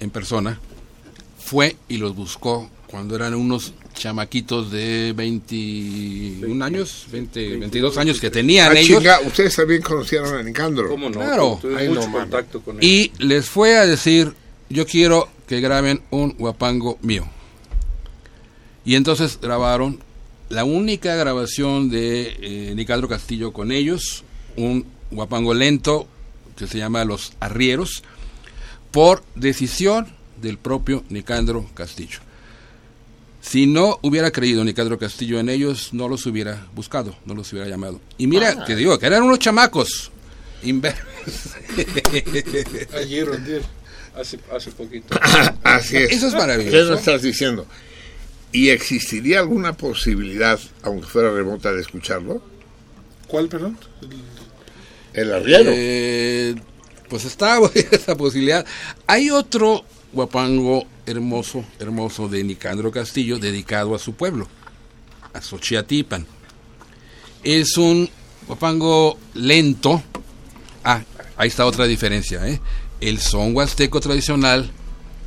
en persona, fue y los buscó cuando eran unos chamaquitos de 21 años, 20, 22 años que tenían Ah, ellos. chinga, ustedes también conocieron a Nicandro. ¿Cómo no? Claro. Mucho contacto con él. Y les fue a decir, yo quiero que graben un guapango mío. Y entonces grabaron la única grabación de eh, Nicandro Castillo con ellos, un guapango lento que se llama Los Arrieros, por decisión del propio Nicandro Castillo. Si no hubiera creído Nicandro Castillo en ellos, no los hubiera buscado, no los hubiera llamado. Y mira, que digo, que eran unos chamacos. inver- Ayer o antier. Hace, hace poquito. [coughs] Así es. Eso es maravilloso. ¿Qué nos estás diciendo? ¿Y existiría alguna posibilidad, aunque fuera remota, de escucharlo? ¿Cuál, perdón? El arriero. Eh, pues está [laughs] esa posibilidad. Hay otro guapango hermoso, hermoso de Nicandro Castillo, dedicado a su pueblo, a Xochiatipan. Es un guapango lento. Ah, ahí está otra diferencia. ¿eh? El son huasteco tradicional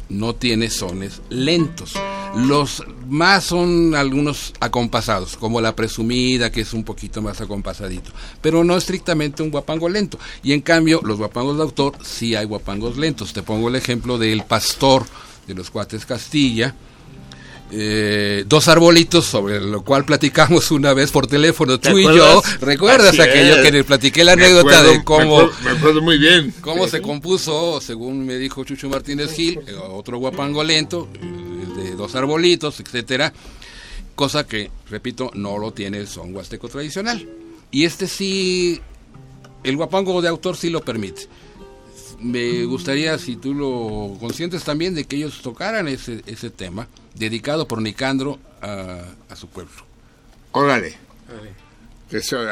no tiene sones lentos. Los más son algunos acompasados, como la presumida, que es un poquito más acompasadito, pero no estrictamente un guapango lento. Y en cambio, los guapangos de autor sí hay guapangos lentos. Te pongo el ejemplo del pastor de los cuates Castilla. eh, dos arbolitos sobre lo cual platicamos una vez por teléfono tú y yo recuerdas Así aquello es. que le platiqué la Me anécdota acuerdo, de cómo Me acuerdo, me acuerdo muy bien. cómo se compuso, según me dijo Chucho Martínez Gil, otro guapango lento, de dos arbolitos, etcétera, cosa que, repito, no lo tiene el son huasteco tradicional. Y este sí, el guapango de autor sí lo permite. Me gustaría, si tú lo consientes también, de que ellos tocaran ese, ese tema, dedicado por Nicandro a, a su pueblo. Órale.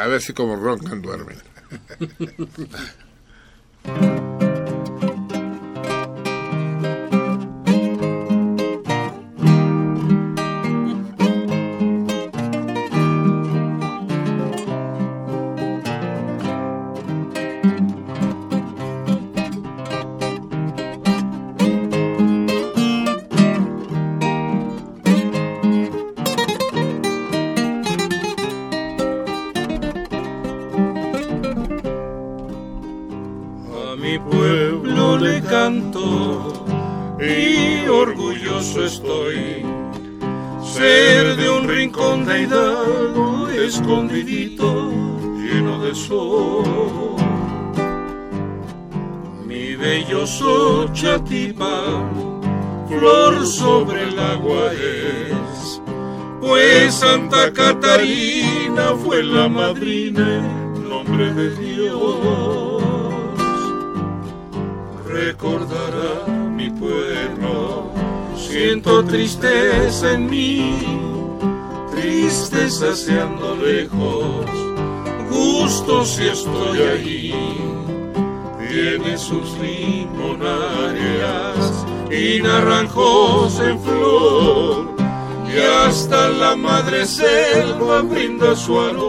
A ver si como roncan duermen. [laughs] nombre de Dios recordará mi pueblo. Siento tristeza en mí, tristeza se ando lejos, gusto si estoy allí. Tiene sus limonarias y naranjos en flor, y hasta la madre selva brinda su aroma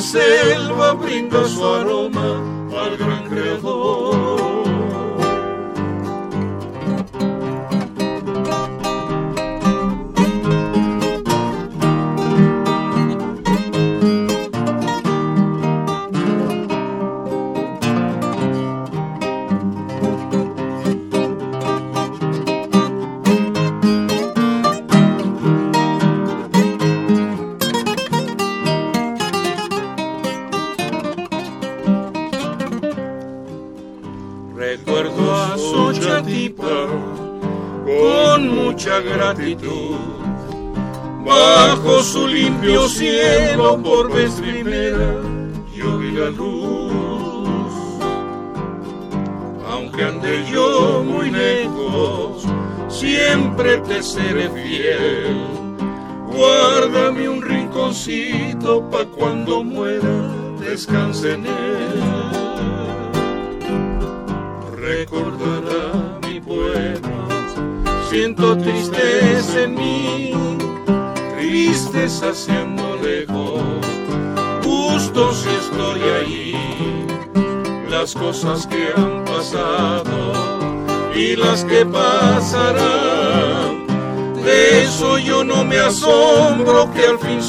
selva brinda su aroma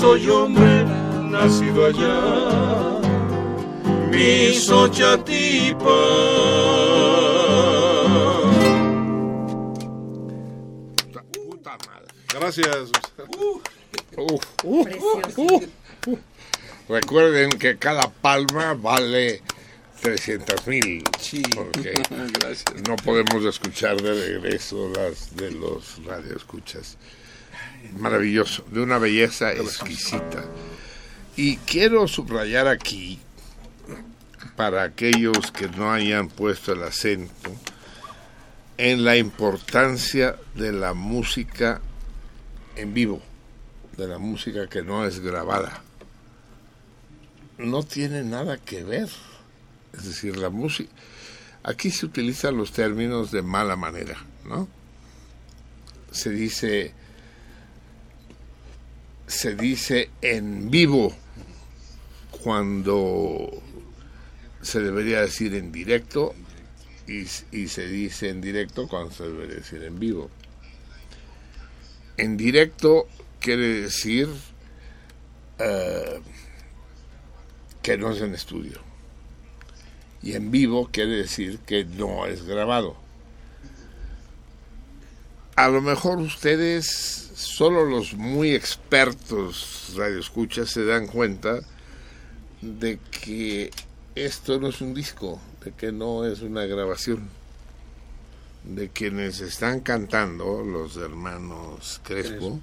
soy hombre nacido allá, mi Xochatipa. Gracias. Recuerden que cada palma vale 300 mil. Porque [laughs] no podemos escuchar de regreso las de los radioescuchas. Maravilloso, de una belleza exquisita. Y quiero subrayar aquí, para aquellos que no hayan puesto el acento, en la importancia de la música en vivo, de la música que no es grabada, no tiene nada que ver. Es decir, la música... Aquí se utilizan los términos de mala manera, ¿no? Se dice... Se dice en vivo cuando se debería decir en directo y, y se dice en directo cuando se debería decir en vivo. En directo quiere decir eh, que no es en estudio. Y en vivo quiere decir que no es grabado. A lo mejor ustedes, solo los muy expertos radioescuchas, se dan cuenta de que esto no es un disco, de que no es una grabación de quienes están cantando, los hermanos Crespo,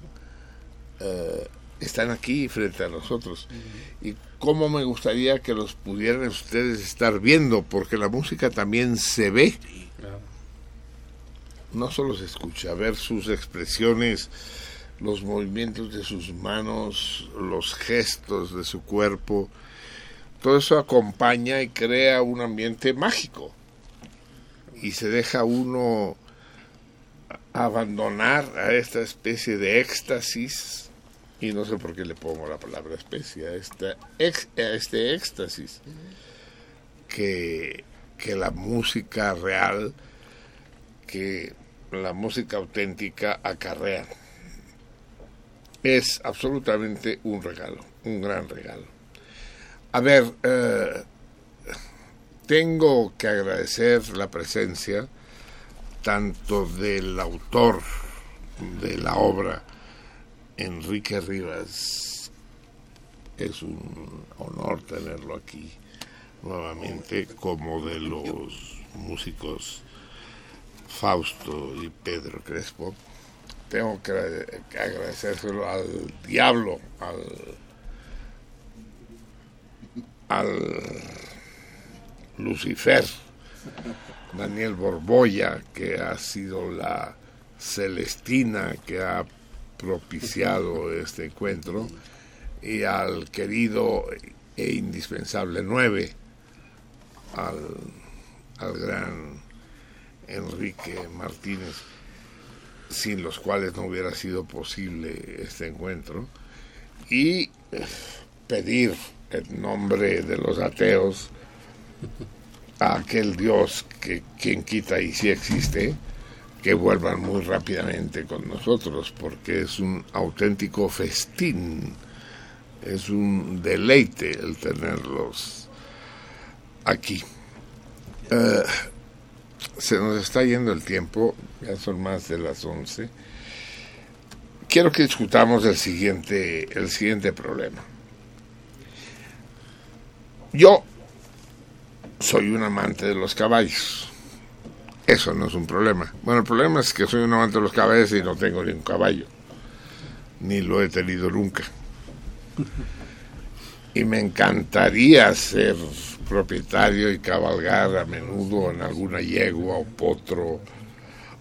eh, están aquí frente a nosotros. Y cómo me gustaría que los pudieran ustedes estar viendo, porque la música también se ve. No solo se escucha, ver sus expresiones, los movimientos de sus manos, los gestos de su cuerpo. Todo eso acompaña y crea un ambiente mágico y se deja uno abandonar a esta especie de éxtasis, y no sé por qué le pongo la palabra especie, a, esta este éxtasis, que, que la música real, que la música auténtica acarrea. Es absolutamente un regalo, un gran regalo. A ver, eh, tengo que agradecer la presencia tanto del autor de la obra, Enrique Rivas, es un honor tenerlo aquí nuevamente como de los músicos Fausto y Pedro Crespo. Tengo que agradecérselo al diablo, al, Lucifer, Daniel Borboya, que ha sido la Celestina que ha propiciado este encuentro, y al querido e indispensable 9, al, al gran Enrique Martínez, sin los cuales no hubiera sido posible este encuentro, y eh, pedir en nombre de los ateos a aquel Dios que quien quita y si existe, que vuelvan muy rápidamente con nosotros, porque es un auténtico festín, es un deleite el tenerlos aquí. Eh, se nos está yendo el tiempo, ya son más de las 11. Quiero que discutamos el siguiente, el siguiente problema. Yo soy un amante de los caballos. Eso no es un problema. Bueno, el problema es que soy un amante de los caballos y no tengo ni un caballo. Ni lo he tenido nunca. Y me encantaría ser propietario y cabalgar a menudo en alguna yegua o potro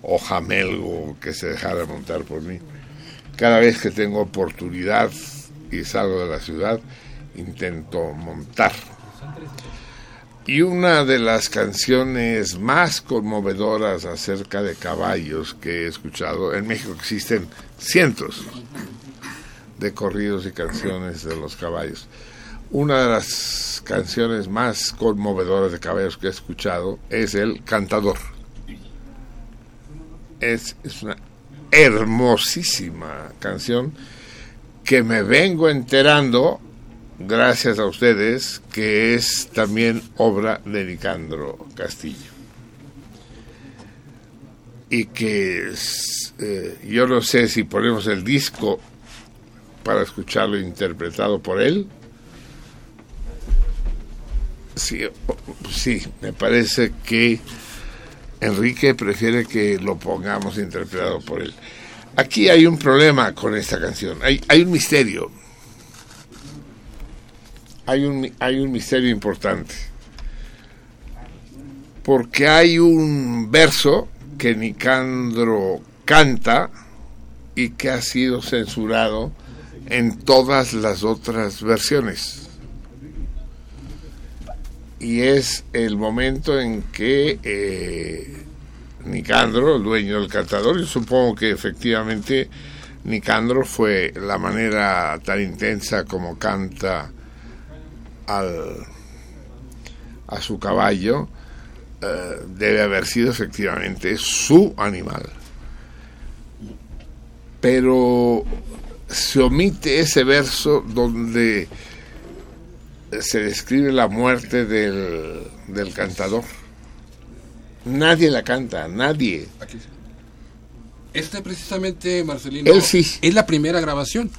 o jamelgo que se dejara montar por mí. Cada vez que tengo oportunidad y salgo de la ciudad, intento montar y una de las canciones más conmovedoras acerca de caballos que he escuchado, en México existen cientos de corridos y canciones de los caballos. Una de las canciones más conmovedoras de caballos que he escuchado es El Cantador. Es, es una hermosísima canción que me vengo enterando gracias a ustedes, que es también obra de Nicandro Castillo. Y que eh, yo no sé si ponemos el disco para escucharlo interpretado por él. Sí, me parece que Enrique prefiere que lo pongamos interpretado por él. Aquí hay un problema con esta canción, hay, hay un misterio hay un, hay un misterio importante. Porque hay un verso que Nicandro canta y que ha sido censurado en todas las otras versiones. Y es el momento en que eh, Nicandro, el dueño del cantador, yo supongo que efectivamente Nicandro fue la manera tan intensa como canta al, a su caballo eh, debe haber sido efectivamente su animal. Pero se omite ese verso donde se describe la muerte del, del cantador. Nadie la canta, nadie. Este precisamente, Marcelino, es la primera grabación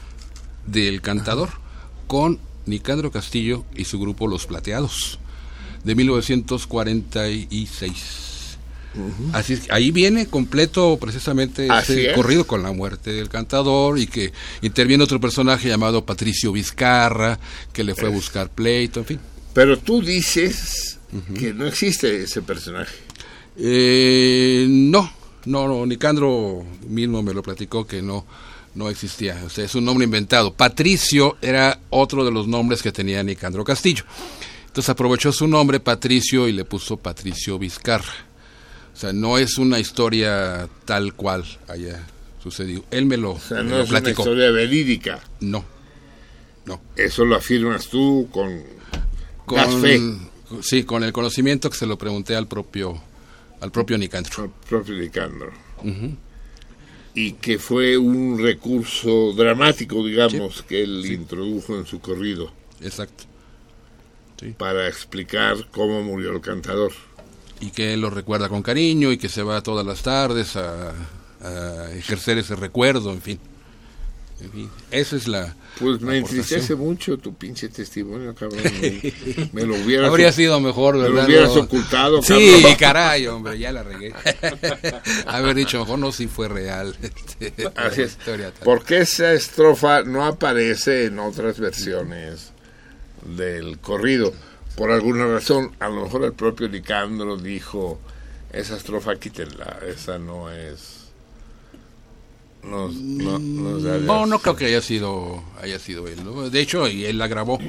del cantador con Nicandro Castillo y su grupo Los Plateados, de 1946. Así ahí viene completo precisamente ese corrido con la muerte del cantador y que interviene otro personaje llamado Patricio Vizcarra que le fue a buscar pleito, en fin. Pero tú dices que no existe ese personaje. Eh, no, no, no, Nicandro mismo me lo platicó que no, no existía, o sea, es un nombre inventado. Patricio era otro de los nombres que tenía Nicandro Castillo. Entonces aprovechó su nombre Patricio y le puso Patricio Vizcarra. O sea, no es una historia tal cual haya sucedido. Él me lo, o sea, no es una historia verídica. No, no. Eso lo afirmas tú con, con fe. Sí, con el conocimiento que se lo pregunté al propio, al propio Nicandro. Al propio Nicandro y que fue un recurso dramático, digamos, que él introdujo en su corrido. Exacto. Para explicar cómo murió el cantador. Y que él lo recuerda con cariño y que se va todas las tardes a, ejercer ese recuerdo, en fin. En fin, eso es la. Pues me entristece mucho tu pinche testimonio, cabrón. Me, [laughs] me lo hubieras Habría sido mejor, me ¿verdad? lo hubieras No. ocultado, Sí, cabrón. [laughs] caray, hombre, ya la regué. [laughs] Haber dicho, mejor no, si fue real. Este, Así es. Porque esa estrofa no aparece en otras versiones del corrido. Por alguna razón, a lo mejor el propio Nicandro dijo, esa estrofa quítenla, esa no es... No, no, no creo que haya sido, haya sido él. ¿no? De hecho, y él la grabó.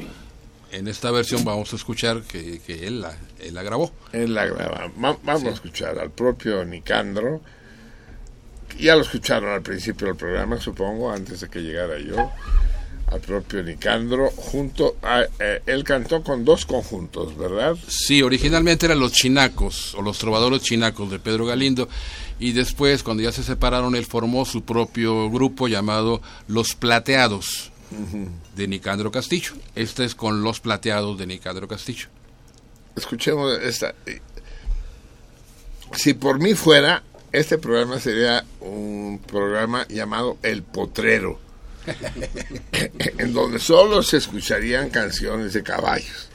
En esta versión vamos a escuchar que, que él, la, él la grabó. Él la graba. Va- vamos a escuchar al propio Nicandro. Ya lo escucharon al principio del programa, supongo, antes de que llegara yo. Al propio Nicandro, junto a. eh, él cantó con dos conjuntos, ¿verdad? Sí, originalmente eran los chinacos, o los trovadores chinacos de Pedro Galindo, y después, cuando ya se separaron, él formó su propio grupo llamado Los Plateados, de Nicandro Castillo. Este es con Los Plateados de Nicandro Castillo. Escuchemos esta. Si por mí fuera, este programa sería un programa llamado El Potrero, [laughs] en donde solo se escucharían canciones de caballos.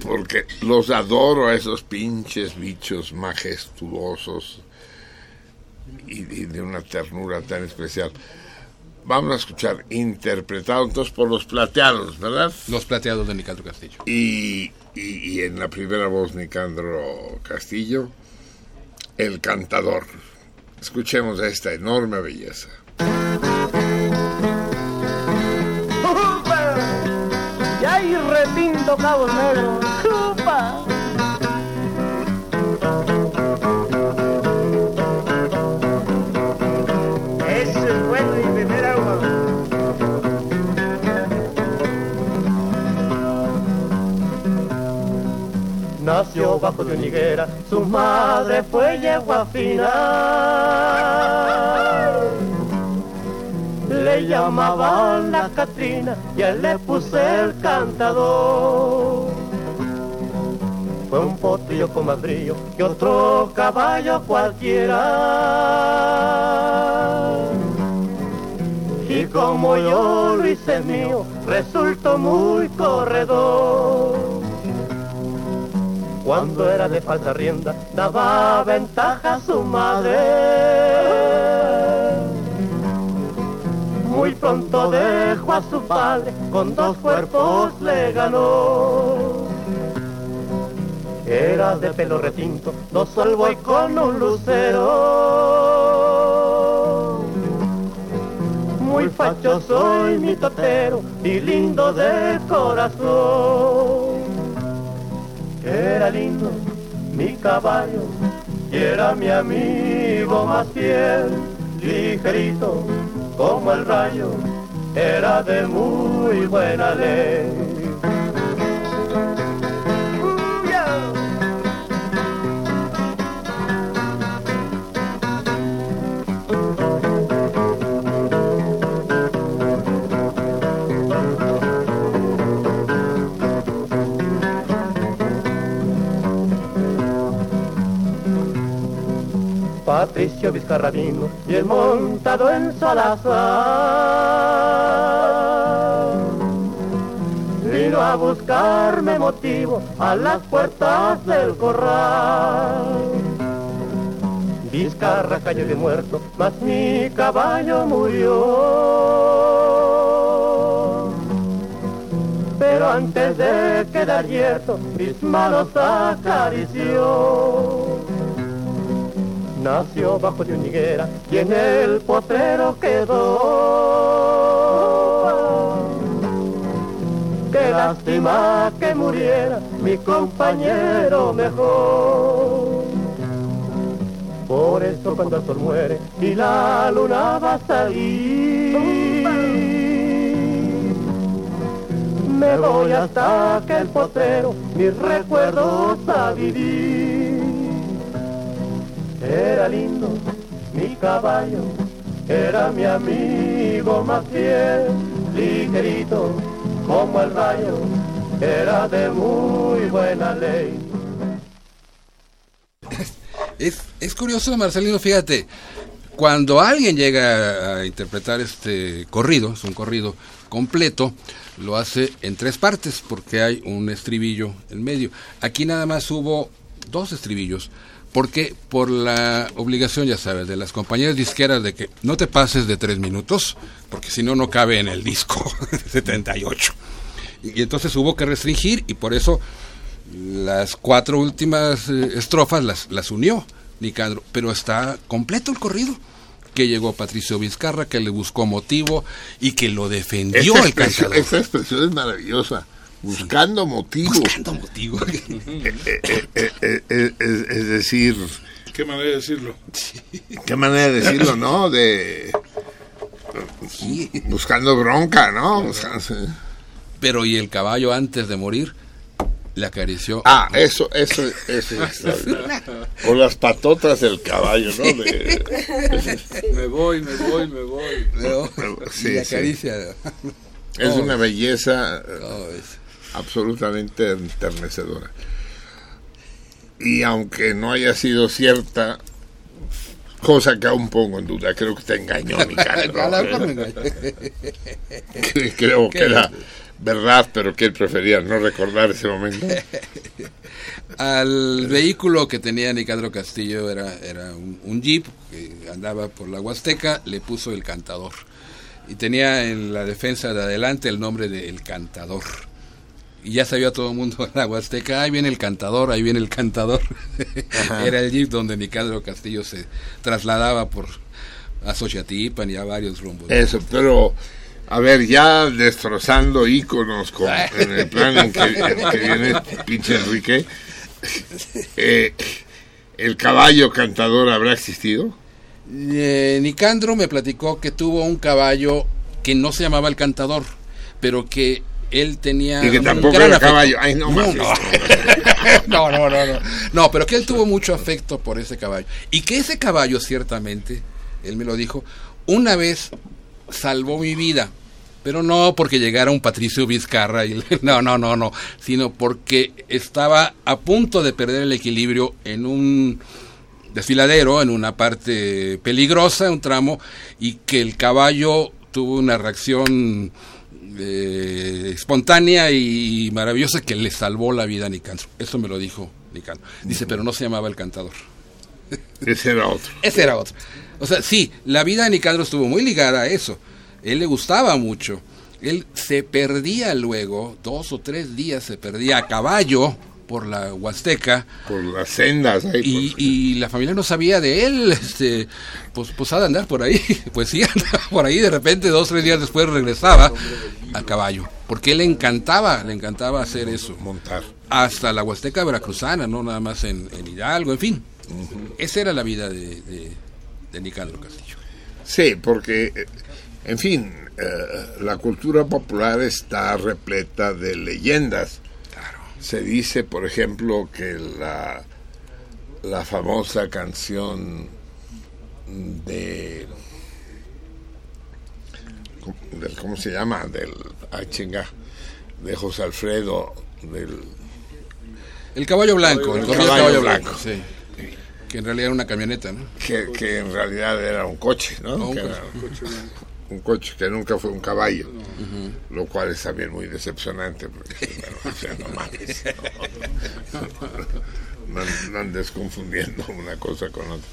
Porque los adoro a esos pinches bichos majestuosos y, y de una ternura tan especial. Vamos a escuchar interpretado entonces por los plateados, ¿verdad? Los Plateados de Nicandro Castillo. Y, y- y en la primera voz Nicandro Castillo, el cantador. Escuchemos esta enorme belleza. Repinto cabos negros. ¡Chupa! Eso es bueno y beber agua. Nació bajo de una higuera, su madre fue yegua fina. Llamaban la Catrina y él le puse el cantador. Fue un potrillo brillo que otro caballo cualquiera. Y como yo lo hice mío, resultó muy corredor. Cuando era de falsa rienda, daba ventaja a su madre. Muy pronto dejó a su padre, con dos cuerpos le ganó. Era de pelo retinto, dos salvo y con un lucero. Muy facho soy mi totero y lindo de corazón. Era lindo mi caballo y era mi amigo más fiel, ligerito como el rayo, era de muy buena ley. Patricio Vizcarradino y el montado en Salazar. Vino a buscarme motivo a las puertas del corral. Vizcarra cayó de muerto, mas mi caballo murió. Pero antes de quedar yerto, mis manos acarició nació bajo de una higuera y en el potrero quedó. Qué lástima que muriera mi compañero mejor. Por eso cuando el sol muere y la luna va a salir, me voy hasta que el potrero mis recuerdos a vivir. Era lindo mi caballo, era mi amigo más fiel, ligerito como el rayo, era de muy buena ley. Es, es curioso, Marcelino, fíjate, Cuando alguien llega a interpretar este corrido, es un corrido completo, lo hace en tres partes porque hay un estribillo en medio. Aquí nada más hubo dos estribillos porque por la obligación, ya sabes, de las compañías disqueras de que no te pases de tres minutos, porque si no, no cabe en el disco [laughs] 78. Y, y entonces hubo que restringir y por eso las cuatro últimas eh, estrofas las, las unió Nicandro, pero está completo el corrido que llegó Patricio Vizcarra, que le buscó motivo y que lo defendió Esa el cantador. esa expresión es maravillosa. Buscando motivo. Buscando motivo. [laughs] Eh, eh, eh, es, decir, ¿Qué manera de decirlo? ¿qué manera de decirlo, no? De. Buscando bronca, ¿no? Buscando- Pero y el caballo antes de morir le acarició. Ah, eso, eso, eso es extraordinario. [laughs] O las patotas del caballo, ¿no? De- [laughs] Me voy, me voy, me voy. Luego, Sí, y le sí. acaricia. Es Oh, una belleza eh, oh, es- absolutamente enternecedora. Y aunque no haya sido cierta, cosa que aún pongo en duda, creo que te engañó mi [laughs] [laughs] creo [laughs] que era verdad, pero que él prefería no recordar ese momento. Al vehículo que tenía Nicandro Castillo era, era un, un jeep que andaba por la Huasteca, le puso el cantador. Y tenía en la defensa de adelante el nombre de El Cantador. Y ya sabía todo el mundo en [laughs] la Huasteca, ahí viene el cantador, ahí viene el cantador. era el jeep donde Nicandro Castillo se trasladaba por a Xochatipan y a varios rumbos. Eso, pero a ver, ya destrozando íconos con, en el plan en que, en que viene pinche Enrique, [laughs] eh, ¿el caballo cantador habrá existido? Eh, Nicandro me platicó que tuvo un caballo que no se llamaba el cantador, pero que él tenía Y que un tampoco gran era afecto. caballo. Ay, no, [laughs] no. no, no, no, no. Pero que él tuvo mucho afecto por ese caballo. Y que ese caballo, ciertamente, él me lo dijo, una vez salvó mi vida. Pero no porque llegara un Patricio Vizcarra y [laughs] no, no, no, no, sino porque estaba a punto de perder el equilibrio en un desfiladero, en una parte peligrosa, un tramo, y que el caballo tuvo una reacción eh, espontánea y maravillosa que le salvó la vida a Nicandro. Eso me lo dijo Nicandro. Dice, pero no se llamaba el cantador. [laughs] Ese era otro. Ese era otro. O sea, sí, la vida de Nicandro estuvo muy ligada a eso. Él le gustaba mucho. Él se perdía luego, dos o tres días se perdía a caballo por la Huasteca. Por las sendas. ahí, y, y la familia no sabía de él. [laughs] Este, pues, pues ha de andar por ahí. [laughs] Pues sí, [laughs] andaba por ahí. De repente, dos tres días después regresaba a caballo. Porque él le encantaba, le encantaba hacer eso. Montar. Hasta la Huasteca veracruzana, no nada más en, en Hidalgo, en fin. Esa era la vida de, de, de Nicandro Castillo. Sí, porque, eh, en fin, eh, la cultura popular está repleta de leyendas. Se dice, por ejemplo, que la, la famosa canción de, del- ¿cómo se llama? Del, ay, chinga, de José Alfredo, del, El caballo blanco, el, caballo caballo blanco. blanco, sí. Que en realidad era una camioneta, ¿no? que, que en realidad era un coche, ¿no? Un coche. era un coche que nunca fue un caballo, lo cual es también muy decepcionante, porque bueno, o sea, no mames, no, no, no- no andes confundiendo una cosa con otra.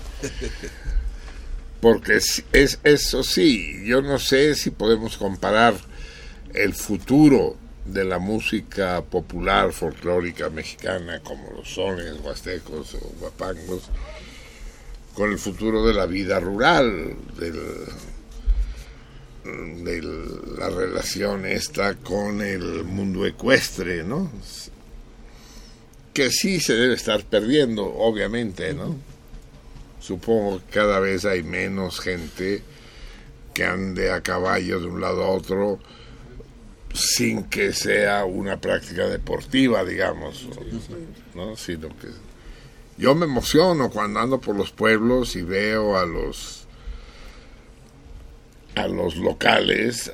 Porque es, es eso sí, yo no sé si podemos comparar el futuro de la música popular folclórica mexicana como los sones huastecos o guapangos con el futuro de la vida rural, del, de la relación esta con el mundo ecuestre, ¿no? Que sí se debe estar perdiendo, obviamente, ¿no? Supongo que cada vez hay menos gente que ande a caballo de un lado a otro sin que sea una práctica deportiva, digamos, ¿no? Sino que yo me emociono cuando ando por los pueblos y veo a los a los locales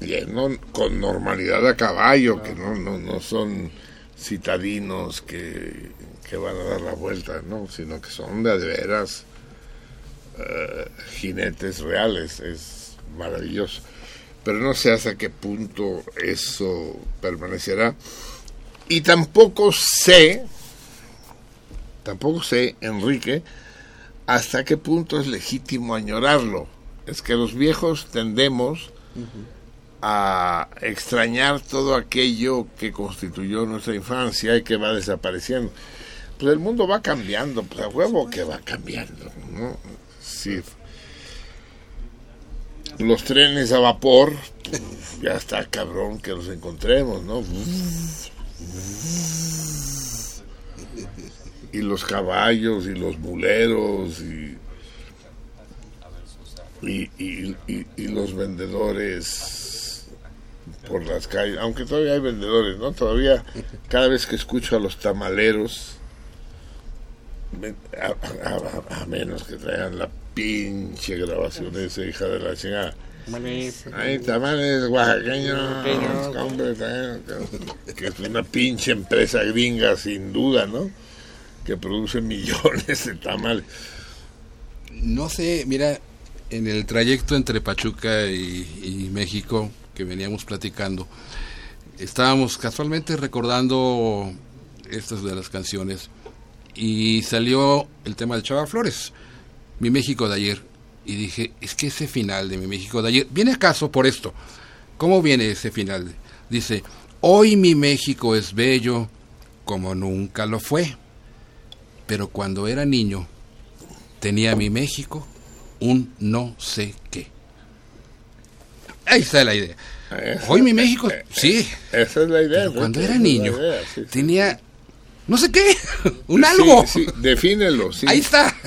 yendo con normalidad a caballo, que no, no, no son citadinos que, que van a dar la vuelta, ¿no? sino que son de veras eh, jinetes reales, es maravilloso. Pero no sé hasta qué punto eso permanecerá. Y tampoco sé, tampoco sé, Enrique, hasta qué punto es legítimo añorarlo. Es que los viejos tendemos a extrañar todo aquello que constituyó nuestra infancia y que va desapareciendo. Pues el mundo va cambiando, pues a huevo que va cambiando, ¿no? Sí. Los trenes a vapor, pues, ya está cabrón que los encontremos, ¿no? Y los caballos y los buleros y y, y, y, y los vendedores por las calles, aunque todavía hay vendedores, ¿no? Todavía cada vez que escucho a los tamaleros, a, a- a- a menos que traigan la pinche grabación esa hija de la chingada. Hay tamales oaxaqueños, que es una pinche empresa gringa sin duda, ¿no? Que produce millones de tamales. No sé, mira, en el trayecto entre Pachuca y, y México que veníamos platicando, estábamos casualmente recordando estas de las canciones y salió el tema de Chava Flores, Mi México de ayer, y dije, es que ese final de Mi México de ayer, ¿viene acaso por esto? ¿Cómo viene ese final? Dice, hoy mi México es bello como nunca lo fue, pero cuando era niño tenía mi México un no sé qué. Ahí está la idea. Esa- Hoy mi México, sí. Esa es la idea. Pero cuando era niño, idea, sí, sí. tenía no sé qué, [laughs] un algo. Sí, sí, defínelo, sí. Ahí está. [laughs]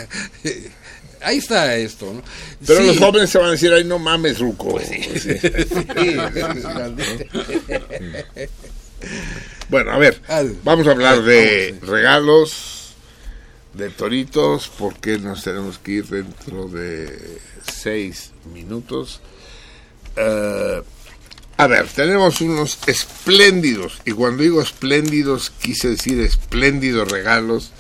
Ahí está esto, ¿no? Pero los jóvenes se van a decir, ay, no mames, Ruco. Pues [laughs] bueno, a ver, vamos a hablar de regalos, de toritos, porque nos tenemos que ir dentro de seis minutos. Eh, a ver, tenemos unos espléndidos, y cuando digo espléndidos, quise decir espléndidos regalos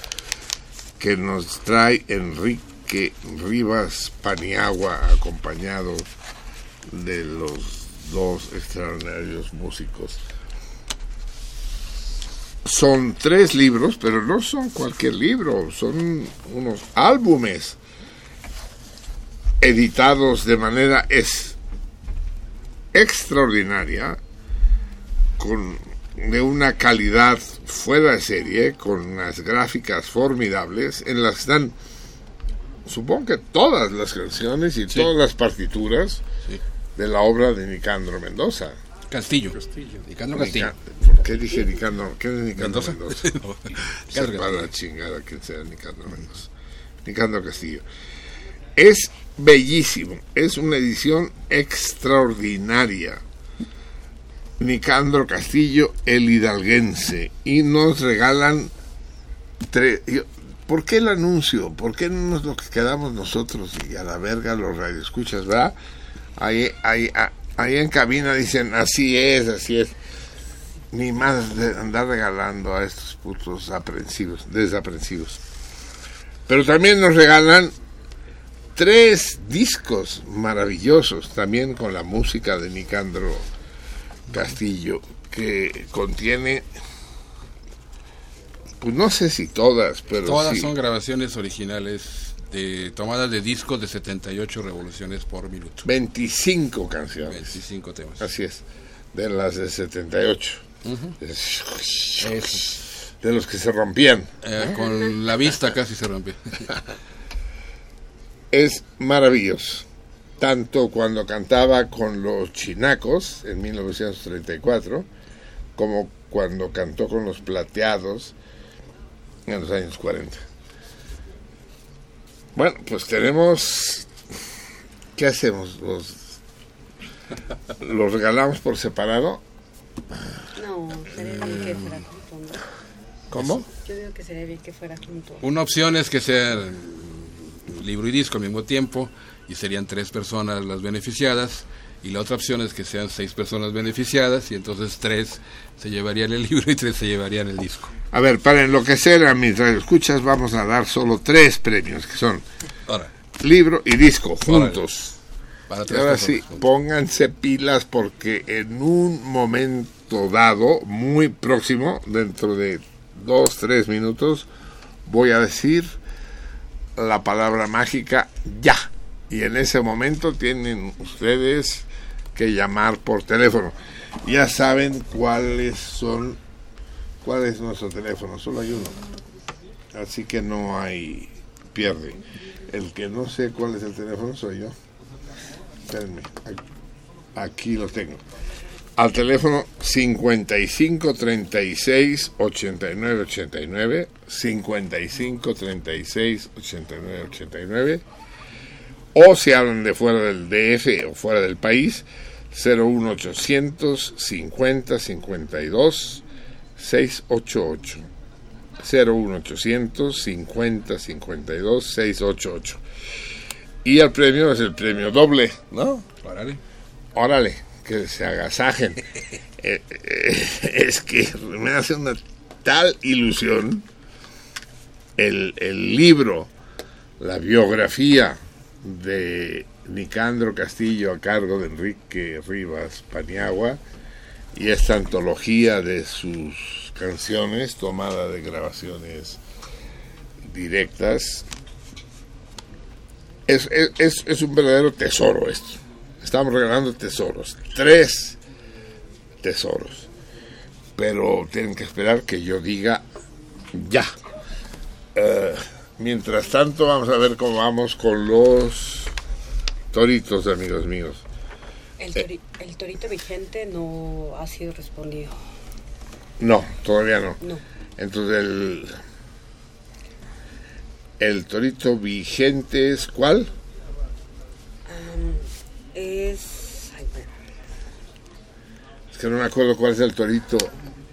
que nos trae Enrique Rivas Paniagua, acompañado de los dos extraordinarios músicos. Son tres libros, pero no son cualquier libro, son unos álbumes editados de manera es extraordinaria, con de una calidad fuera de serie, con unas gráficas formidables, en las que están, supongo que todas las canciones y todas las partituras de la obra de Nicandro Mendoza. Castillo. Nicandro Castillo. ¿Por qué dije Nicandro? ¿Qué es Nicandro Mendoza. Mendoza? [laughs] No, Nicandro la chingada que sea Nicandro Mendoza. Nicandro Castillo. Es bellísimo, es una edición extraordinaria. Nicandro Castillo, el hidalguense, y nos regalan tres. ¿Por qué el anuncio? ¿Por qué no nos lo quedamos nosotros y a la verga los radioescuchas, verdad? Ahí, ahí, ah, ahí en cabina dicen, así es, así es. Ni más de andar regalando a estos putos aprensivos, desaprensivos. Pero también nos regalan tres discos maravillosos, también con la música de Nicandro Castillo, que contiene, pues no sé si todas, pero Todas sí, son grabaciones originales de tomadas de discos de 78 revoluciones por minuto. 25 canciones. 25 temas. Así es, de las de 78. Ujú. De los que se rompían. Eh, con la vista casi se rompe. [laughs] es maravilloso. Tanto cuando cantaba con los chinacos en 1934, como cuando cantó con los plateados en los años 40. Bueno, pues tenemos... ¿Qué hacemos? ¿Los, los regalamos por separado? No, sería bien que fuera junto. ¿no? ¿Cómo? Yo digo que sería bien que fuera junto. Una opción es que sea libro y disco al mismo tiempo y serían tres personas las beneficiadas y la otra opción es que sean seis personas beneficiadas y entonces tres se llevarían el [laughs] libro y tres se llevarían el disco. A ver, para enloquecer a mis radioescuchas vamos a dar solo tres premios, que son Ahora. libro y disco juntos. Para Y ahora sí, pónganse pilas porque en un momento dado, muy próximo, dentro de dos, tres minutos, voy a decir la palabra mágica ya. Y en ese momento tienen ustedes llamar por teléfono. Ya saben cuáles son, cuál es nuestro teléfono, solo hay uno. Así que no hay pierde. El que no sé cuál es el teléfono soy yo. Espérenme, aquí lo tengo. Al teléfono 55 36 89 89, 55 36 89 89, o si hablan de fuera del DF o fuera del país, 01800 50 52 688. 01800 50 52 688. Y el premio es el premio doble, ¿no? Órale. Órale, que se agasajen. [laughs] Eh, eh, es que me hace una tal ilusión el, el libro, la biografía de Nicandro Castillo a cargo de Enrique Rivas Paniagua y esta antología de sus canciones tomada de grabaciones directas. Es, es- es- un verdadero tesoro esto. Estamos regalando tesoros. Tres tesoros. Pero tienen que esperar que yo diga ya. Eh, mientras tanto, vamos a ver cómo vamos con los toritos, amigos míos. El, tori- el torito vigente no ha sido respondido. No, todavía no. No. Entonces el el torito vigente es cuál? Es. ay, bueno, Es que no me acuerdo cuál es el torito.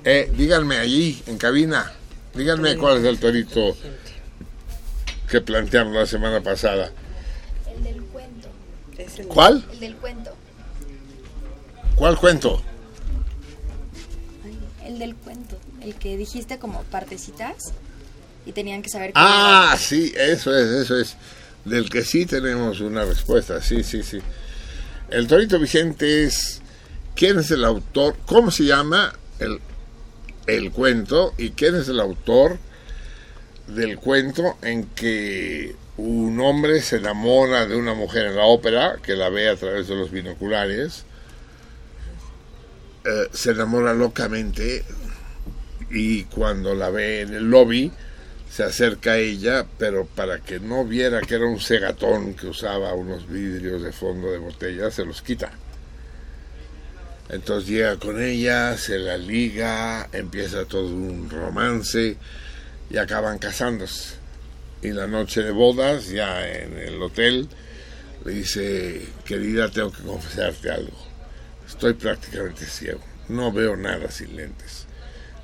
Eh, díganme allí en cabina. Díganme cuál es el torito que planteamos la semana pasada. Es el- ¿Cuál? El del cuento. ¿Cuál cuento? El del cuento. El que dijiste como partecitas y tenían que saber Ah, sí, eso es, eso es. Del que sí tenemos una respuesta, sí, sí, sí. El Torito Vigente es, ¿quién es el autor? ¿Cómo se llama el, el cuento? ¿Y quién es el autor del cuento en que un hombre se enamora de una mujer en la ópera, que la ve a través de los binoculares, eh, se enamora locamente y cuando la ve en el lobby se acerca a ella, pero para que no viera que era un cegatón que usaba unos vidrios de fondo de botella, se los quita. Entonces llega con ella, se la liga, empieza todo un romance y acaban casándose. Y la noche de bodas, ya en el hotel, le dice, querida, tengo que confesarte algo. Estoy prácticamente ciego. No veo nada sin lentes.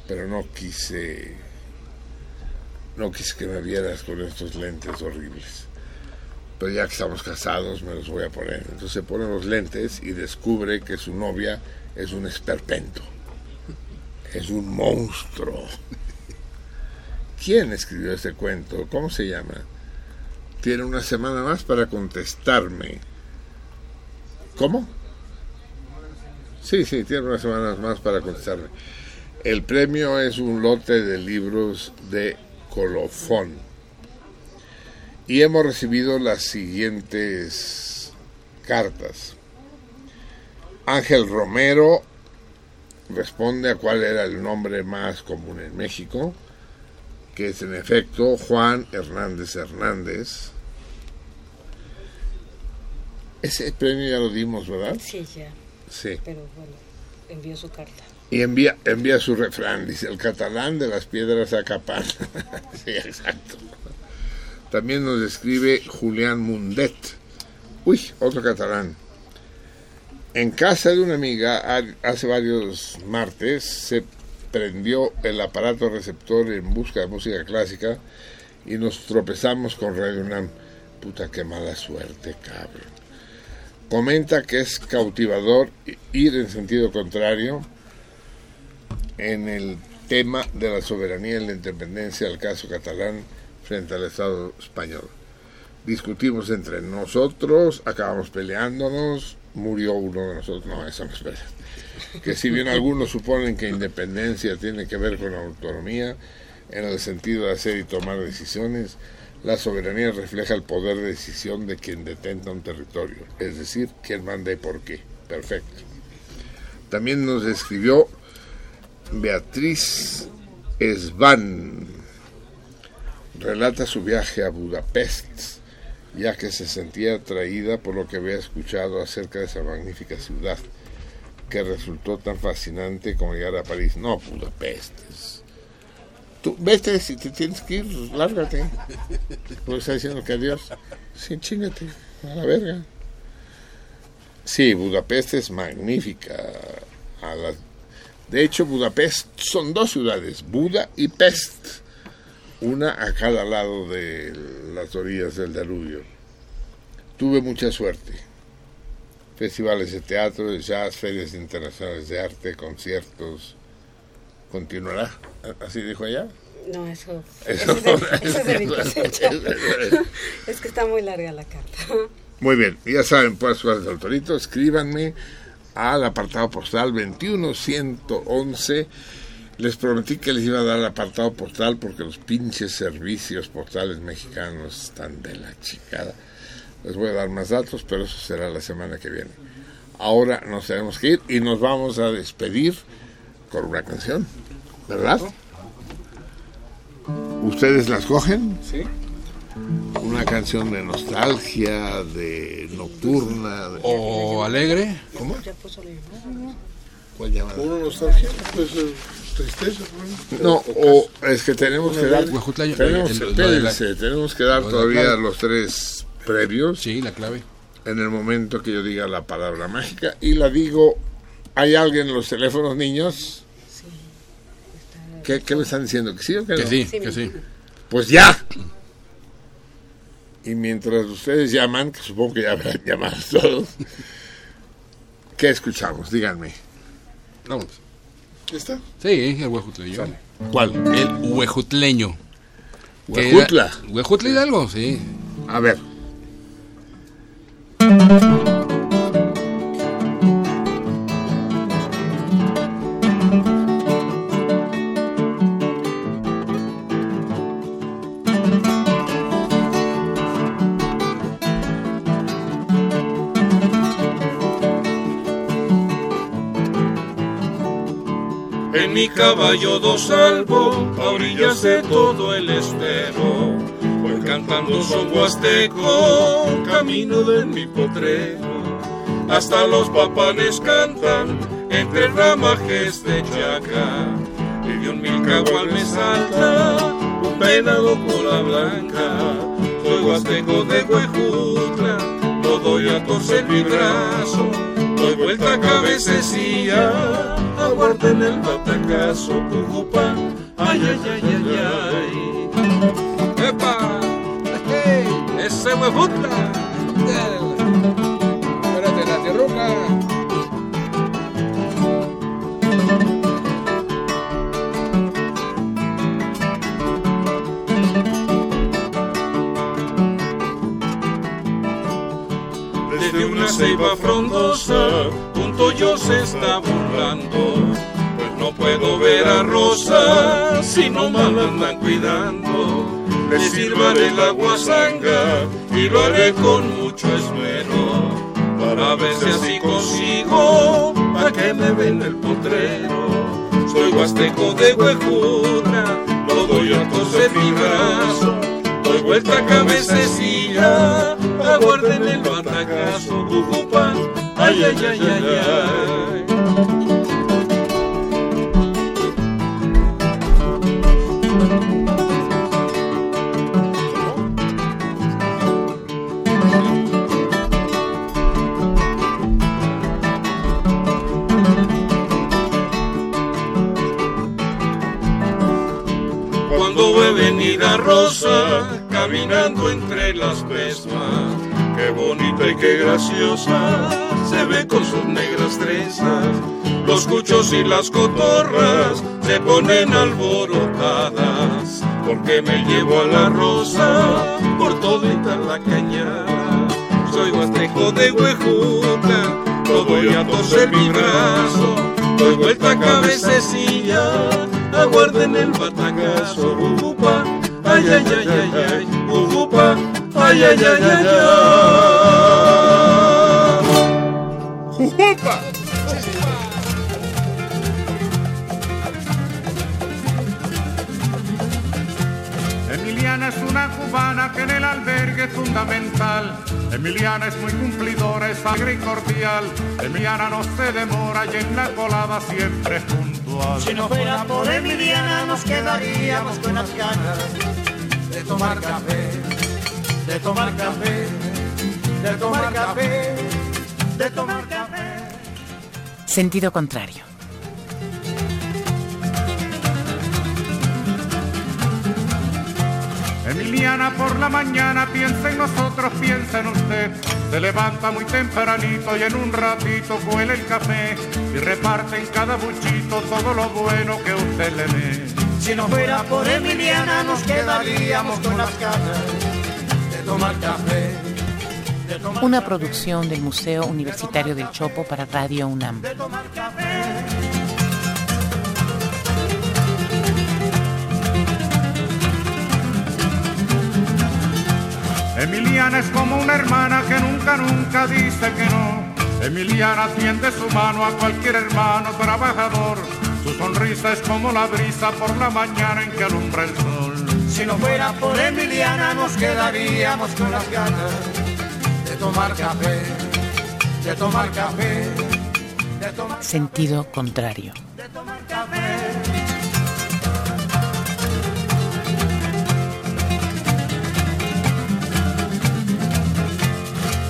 Pero no quise no quise que me vieras con estos lentes horribles. Pero ya que estamos casados, me los voy a poner. Entonces se pone los lentes y descubre que su novia es un esperpento. Es un monstruo. ¿Quién escribió este cuento? ¿Cómo se llama? Tiene una semana más para contestarme. ¿Cómo? Sí, sí, tiene unas semanas más para contestarme. El premio es un lote de libros de colofón. Y hemos recibido las siguientes cartas. Ángel Romero responde a cuál era el nombre más común en México, que es en efecto Juan Hernández Hernández. Ese premio ya lo dimos, ¿verdad? Sí, ya. Sí. Pero bueno, envió su carta. Y envía, envía su refrán, dice, el catalán de las piedras saca pan. [laughs] sí, exacto. También nos escribe Julián Mundet. Uy, otro catalán. En casa de una amiga, ha- hace varios martes, se prendió el aparato receptor en busca de música clásica y nos tropezamos con Radio UNAM. Puta, qué mala suerte, cabrón. Comenta que es cautivador ir en sentido contrario en el tema de la soberanía y la independencia del caso catalán frente al Estado español. discutimos entre nosotros, acabamos peleándonos, murió uno de nosotros. No, no es verdad. Que si bien algunos suponen que independencia tiene que ver con autonomía, en el sentido de hacer y tomar decisiones, la soberanía refleja el poder de decisión de quien detenta un territorio, es decir, quién manda y por qué. Perfecto. También nos escribió Beatriz Esban. Relata su viaje a Budapest, ya que se sentía atraída por lo que había escuchado acerca de esa magnífica ciudad, que resultó tan fascinante como llegar a París. No, Budapest. es- Tú, vete, si te tienes que ir, lárgate. Pues está diciendo que adiós. Sí, chingate, a la verga. Sí, Budapest es magnífica. De hecho, Budapest son dos ciudades, Buda y Pest, una a cada lado de las orillas del Danubio. Tuve mucha suerte. Festivales de teatro, de jazz, ferias internacionales de arte, conciertos. Continuará, así dijo ella. No, eso, Eso- eso, es de, eso es de mi cosecha. es que está muy larga la carta. Muy bien, ya saben, pues, Suárez del Torito, escríbanme al apartado postal 21111. Les prometí que les iba a dar el apartado postal porque los pinches servicios postales mexicanos están de la chicada. Les voy a dar más datos, pero eso será la semana que viene. Ahora nos tenemos que ir y nos vamos a despedir con una canción, ¿verdad? ¿Ustedes las cogen? Sí. Una canción de nostalgia, de nocturna. de- O alegre. ¿Cómo? ¿Cuál llamada? Uno nostalgia, pues eh, tristeza. No, o es que tenemos que dar. Tenemos, el- el- lo de la- espérense, tenemos que dar todavía los tres previos. Sí, la clave. En el momento que yo diga la palabra mágica y la digo, ¿hay alguien en los teléfonos, niños? ¿Qué, qué me están diciendo? ¿Que sí o que, Que no? sí, que sí. Pues ya. Y mientras ustedes llaman, que supongo que ya habrán llamado todos, ¿qué escuchamos? Díganme. Vamos. ¿Está? Sí, el huejutleño. ¿Cuál? El huejutleño. ¿Huejutla? Huejutla Hidalgo, sí. A ver. Caballo dos salvo, a orillas de todo el estero. Voy cantando son huasteco, camino de mi potrero. Hasta los papanes cantan, entre ramajes de chaca. Y de un milcahual me salta, un venado cola blanca. Soy huasteco de Huejutla, no doy a torcer mi brazo. Doy vuelta cabececilla, aguarden el batacazo, Cujupa, ay, ay, ay, ay, ay. ¡Epa! ¡Hey! ¡Ese huejutla! ¡Espérate, la tierruca! Desde una ceiba frondosa, un toyo se está burlando. Pues no puedo ver a Rosa si no mal andan cuidando. Le sirvaré el agua sanga y lo haré con mucho esmero. Para ver si así consigo, para que me ven el potrero. Soy huasteco de Huejutla, lo doy a torcer mi brazo. Doy vuelta cabececilla, aguarden el batacazo, Cujupa, ay, ay, ay, ay, ay. Cuando ve venir a Rosa, caminando entre las pesmas, qué bonita y qué graciosa, se ve con sus negras trenzas. Los cuchos y las cotorras se ponen alborotadas, porque me llevo a la rosa por todita la cañada. Soy huasteco de huejuta, no voy a torcer mi brazo, doy vuelta cabececilla, aguarden el batacazo, ujupa, ay, ay, ay, ay, ay, ujupa, ay, ay, ay, ay, ay. Emiliana es una cubana que en el albergue es fundamental. Emiliana es muy cumplidora, es alegre y cordial. Emiliana no se demora y en la colada siempre es puntual. Si no fuera por Emiliana nos quedaríamos con las ganas de tomar café, de tomar café, de tomar café, de tomar café. Sentido contrario. Emiliana por la mañana piensa en nosotros, piensa en usted. Se levanta muy tempranito y en un ratito cuela el café y reparte en cada buchito todo lo bueno que usted le dé. Si no fuera por Emiliana nos quedaríamos con las ganas de tomar café. Una producción del Museo Universitario del Chopo para Radio UNAM. Emiliana es como una hermana que nunca, nunca dice que no. Emiliana tiende su mano a cualquier hermano trabajador. Su sonrisa es como la brisa por la mañana en que alumbra el sol. Si no fuera por Emiliana nos quedaríamos con las ganas tomar café, de tomar café, de tomar, Sentido contrario. de tomar café.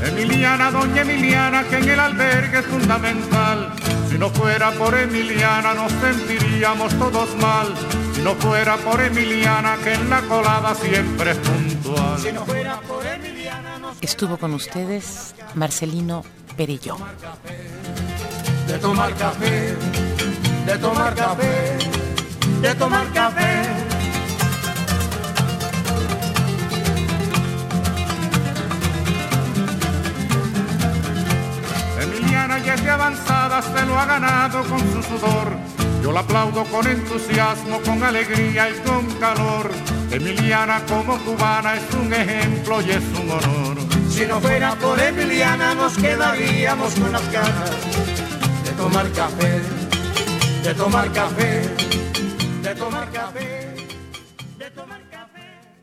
Emiliana, doña Emiliana, que en el albergue es fundamental. Si no fuera por Emiliana nos sentiríamos todos mal. Si no fuera por Emiliana, que en la colada siempre es puntual. Si no fuera por Emiliana Estuvo con ustedes Marcelino Perelló. de tomar café, de tomar café, de tomar café. Emiliana ya de avanzada, se lo ha ganado con su sudor. Yo la aplaudo con entusiasmo, con alegría y con calor. Emiliana como cubana es un ejemplo y es un honor. Si no fuera por Emiliana nos quedaríamos con las ganas de tomar café, de tomar café, de tomar café.